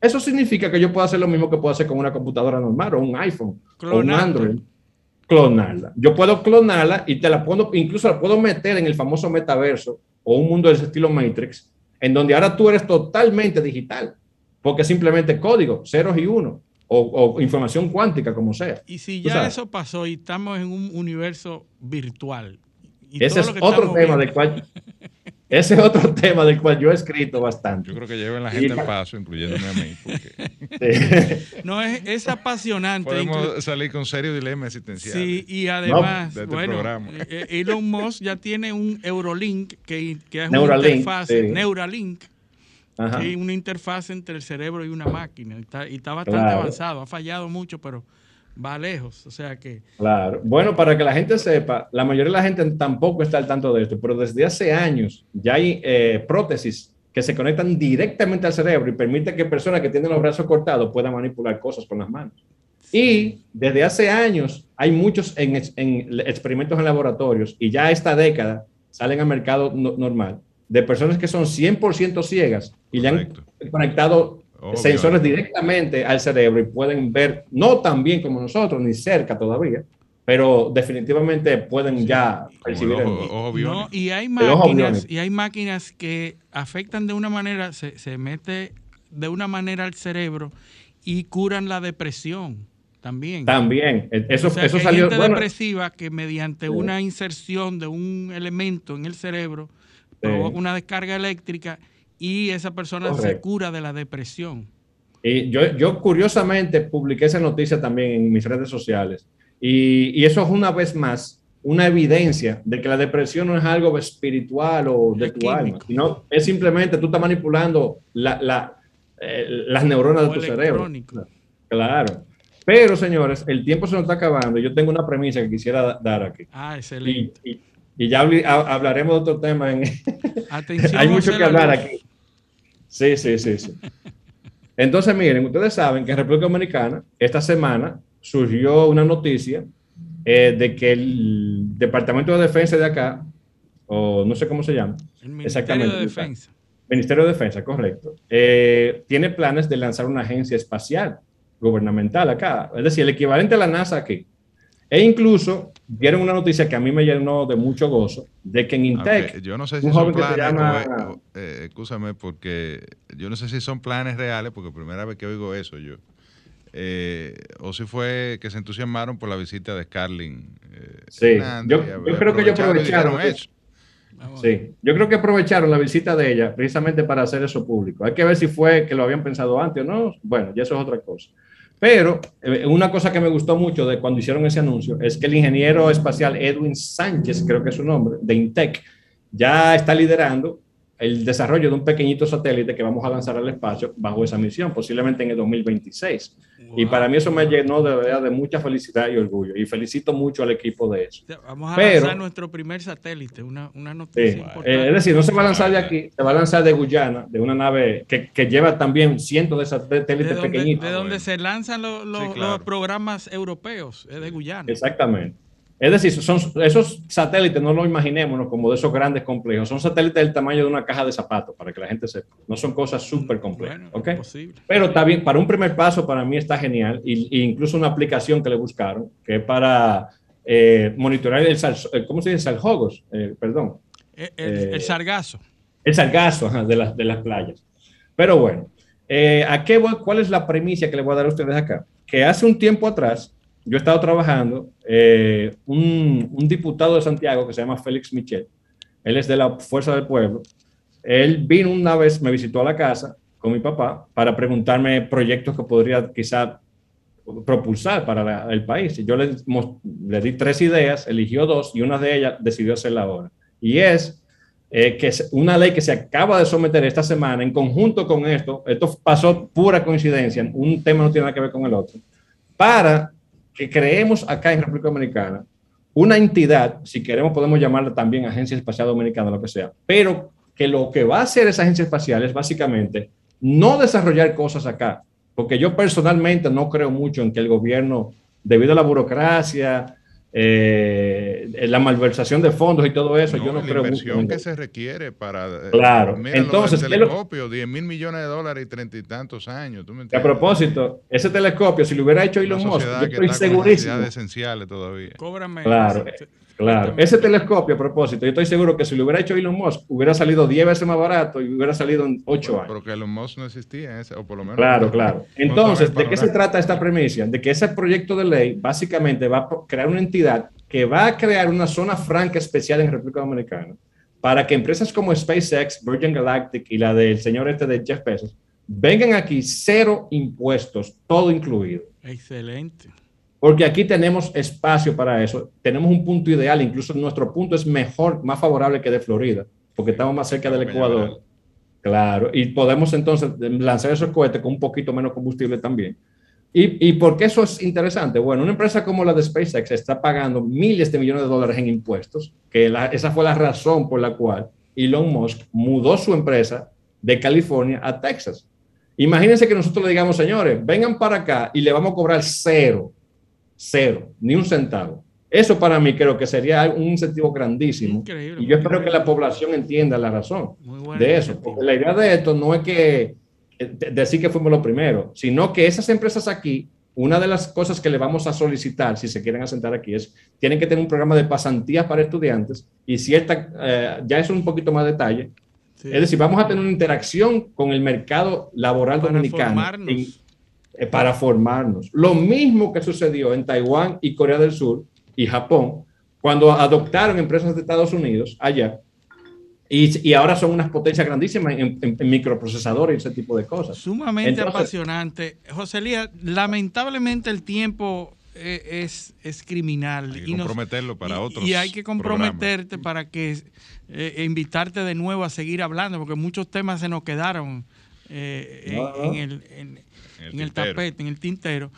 Eso significa que yo puedo hacer lo mismo que puedo hacer con una computadora normal o un iPhone o un Android. Clonarla. Yo puedo clonarla y te la puedo, incluso la puedo meter en el famoso metaverso o un mundo de ese estilo Matrix, en donde ahora tú eres totalmente digital, porque simplemente código, ceros y unos o, información cuántica, como sea. Y si ya eso pasó y estamos en un universo virtual. ese es otro tema del cual... Ese es otro tema del cual yo he escrito bastante. Yo creo que lleven la gente en paso, incluyéndome a mí. Porque... No, es, es apasionante. Podemos salir con serios dilemas existenciales. Sí, y además, este bueno, eh, Elon Musk ya tiene un Eurolink, que, que es una interfaz, Neuralink, una interfaz entre el cerebro y una máquina. y está bastante avanzado. Ha fallado mucho, pero va lejos. O sea que. Claro. Bueno, para que la gente sepa, la mayoría de la gente tampoco está al tanto de esto, pero desde hace años ya hay eh, prótesis que se conectan directamente al cerebro y permiten que personas que tienen los brazos cortados puedan manipular cosas con las manos. Y desde hace años hay muchos en, experimentos en laboratorios y ya esta década salen al mercado normal de personas que son 100% ciegas y le han conectado sensores directamente al cerebro y pueden ver, no tan bien como nosotros, ni cerca todavía, pero definitivamente pueden ya percibir. no, y hay máquinas, y hay máquinas que afectan de una manera, se, se mete de una manera al cerebro y curan la depresión también. También, eso, eso que salió. Hay gente depresiva que mediante una inserción de un elemento en el cerebro provoca una descarga eléctrica y esa persona se cura de la depresión. Y yo, yo curiosamente publiqué esa noticia también en mis redes sociales. Y, y, eso es una vez más una evidencia de que la depresión no es algo espiritual o de tu alma, sino es simplemente tú estás manipulando la, la, eh, las neuronas de tu cerebro. Claro. Pero, señores, el tiempo se nos está acabando. Yo tengo una premisa que quisiera dar aquí. Ah, excelente. Y, y ya hablaremos de otro tema. En... Hay mucho que hablar aquí. Sí, sí, sí, sí. Entonces, miren, ustedes saben que en República Dominicana, esta semana surgió una noticia eh, de que el Departamento de Defensa de acá, o no sé cómo se llama, el Ministerio de Defensa. Ministerio de Defensa, correcto, eh, tiene planes de lanzar una agencia espacial gubernamental acá, es decir, el equivalente a la NASA aquí. E incluso dieron una noticia que a mí me llenó de mucho gozo, de que en Intec, yo no sé si son planes, eh, escúchame, porque yo no sé si son planes reales, porque primera vez que oigo eso yo, eh, o si fue que se entusiasmaron por la visita de Scarlin. Eh, sí, yo, creo que ellos aprovecharon eso. Sí, yo creo que aprovecharon la visita de ella precisamente para hacer eso público. Hay que ver si fue que lo habían pensado antes o no. Bueno, ya eso es otra cosa. Pero eh, una cosa que me gustó mucho de cuando hicieron ese anuncio es que el ingeniero espacial Edwin Sánchez, creo que es su nombre, de Intec, ya está liderando el desarrollo de un pequeñito satélite que vamos a lanzar al espacio bajo esa misión, posiblemente en el 2026. Y para mí eso me llenó de verdad de mucha felicidad y orgullo. Y felicito mucho al equipo de eso. Vamos a lanzar nuestro primer satélite, una, una noticia importante. Eh, es decir, no se va a lanzar de aquí, se va a lanzar de Guyana, de una nave que, que lleva también cientos de satélites pequeñitos. De donde se lanzan los programas europeos, es de Guyana. Exactamente. Es decir, son, esos satélites no lo imaginémonos como de esos grandes complejos, son satélites del tamaño de una caja de zapatos, para que la gente sepa. No son cosas súper complejas. Bueno, Pero está bien, para un primer paso para mí está genial, y, incluso una aplicación que le buscaron, que es para eh, monitorear el, eh, ¿cómo se dice? Saljogos, eh, perdón. El, el, sargazo. El sargazo de, las, de las playas. Pero bueno, ¿a qué ¿cuál es la premisa que le voy a dar a ustedes acá? Que hace un tiempo atrás yo he estado trabajando, eh, un, un, diputado de Santiago que se llama Félix Michel, él es de la Fuerza del Pueblo, él vino una vez, me visitó a la casa con mi papá para preguntarme proyectos que podría quizá propulsar para el país. Y yo le, le, di tres ideas, eligió dos y una de ellas decidió hacerla ahora. Y es eh, que es una ley que se acaba de someter esta semana en conjunto con esto, esto pasó pura coincidencia, un tema no tiene nada que ver con el otro, para que creemos acá en República Dominicana una entidad, si queremos podemos llamarla también Agencia Espacial Dominicana, lo que sea, pero que lo que va a hacer esa agencia espacial es básicamente no desarrollar cosas acá, porque yo personalmente no creo mucho en que el gobierno, debido a la burocracia, eh, la malversación de fondos y todo eso, yo no la creo inversión que se requiere para. Eh, claro, entonces. El telescopio, 10 mil millones de dólares y treinta y tantos años. a propósito, ese telescopio, si lo hubiera hecho Elon Musk, yo estoy segurísimo. esenciales todavía. Cóbrame. Claro. Claro, ese telescopio, a propósito, yo estoy seguro que si lo hubiera hecho Elon Musk, hubiera salido 10 veces más barato y hubiera salido en 8 años. Pero que Elon Musk no existía, ese, o por lo menos. Claro, claro. Entonces, ¿de qué se trata esta premisa? De que ese proyecto de ley básicamente va a crear una entidad que va a crear una zona franca especial en República Dominicana para que empresas como SpaceX, Virgin Galactic y la del señor este de Jeff Bezos vengan aquí cero impuestos, todo incluido. Excelente. Porque aquí tenemos espacio para eso, tenemos un punto ideal, incluso nuestro punto es mejor, más favorable que de Florida, porque estamos más cerca del Ecuador. Claro, y podemos entonces lanzar esos cohetes con un poquito menos combustible también. ¿Y, ¿Y por qué eso es interesante? Bueno, una empresa como la de SpaceX está pagando miles de millones de dólares en impuestos, que esa fue la razón por la cual Elon Musk mudó su empresa de California a Texas. Imagínense que nosotros le digamos, señores, vengan para acá y le vamos a cobrar cero cero, ni un centavo. Eso para mí creo que sería un incentivo grandísimo. y yo espero que la población entienda la razón de eso. Porque la idea de esto no es que decir que fuimos los primeros, sino que esas empresas aquí, una de las cosas que le vamos a solicitar si se quieren asentar aquí es, tienen que tener un programa de pasantías para estudiantes y cierta, eh, ya es un poquito más detalle. Es decir, vamos a tener una interacción con el mercado laboral dominicano eh, para formarnos. Lo mismo que sucedió en Taiwán y Corea del Sur y Japón, cuando adoptaron empresas de Estados Unidos allá, y, y ahora son unas potencias grandísimas en, microprocesadores y ese tipo de cosas. Sumamente apasionante. José Lía, lamentablemente el tiempo eh, es, es criminal. Hay que y comprometerlo para otros. Y hay que comprometerte para que eh, invitarte de nuevo a seguir hablando, porque muchos temas se nos quedaron en, el, en el, tapete, en el tintero.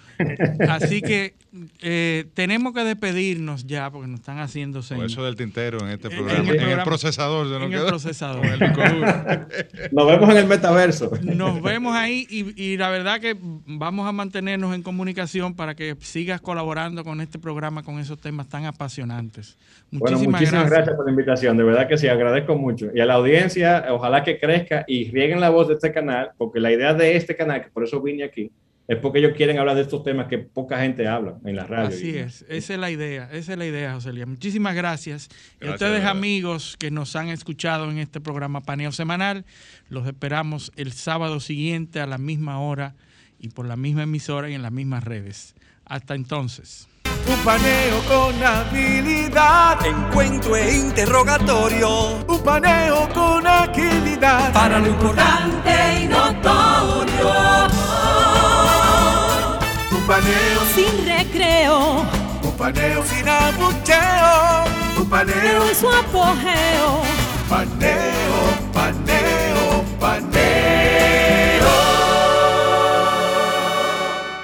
Así que eh, tenemos que despedirnos ya porque nos están haciendo señas. eso del tintero en este programa, en el, procesador. en el procesador. nos vemos en el metaverso. Nos vemos ahí y, la verdad que vamos a mantenernos en comunicación para que sigas colaborando con este programa con esos temas tan apasionantes. Muchísimas, bueno, muchísimas gracias. por la invitación, de verdad que sí, agradezco mucho. Y a la audiencia, ojalá que crezca y rieguen la voz de este canal, porque la idea de este canal, que por eso vine aquí, es porque ellos quieren hablar de estos temas que poca gente habla en la radio. Así es, esa es la idea, esa es la idea, José Lía. Muchísimas gracias. y a ustedes, amigos que nos han escuchado en este programa Paneo Semanal, los esperamos el sábado siguiente a la misma hora y por la misma emisora y en las mismas redes. Hasta entonces. Un paneo con habilidad, encuentro e interrogatorio. Un paneo con agilidad, para lo importante y notorio. Un paneo sin recreo, un paneo sin abucheo. Un paneo en su apogeo. Paneo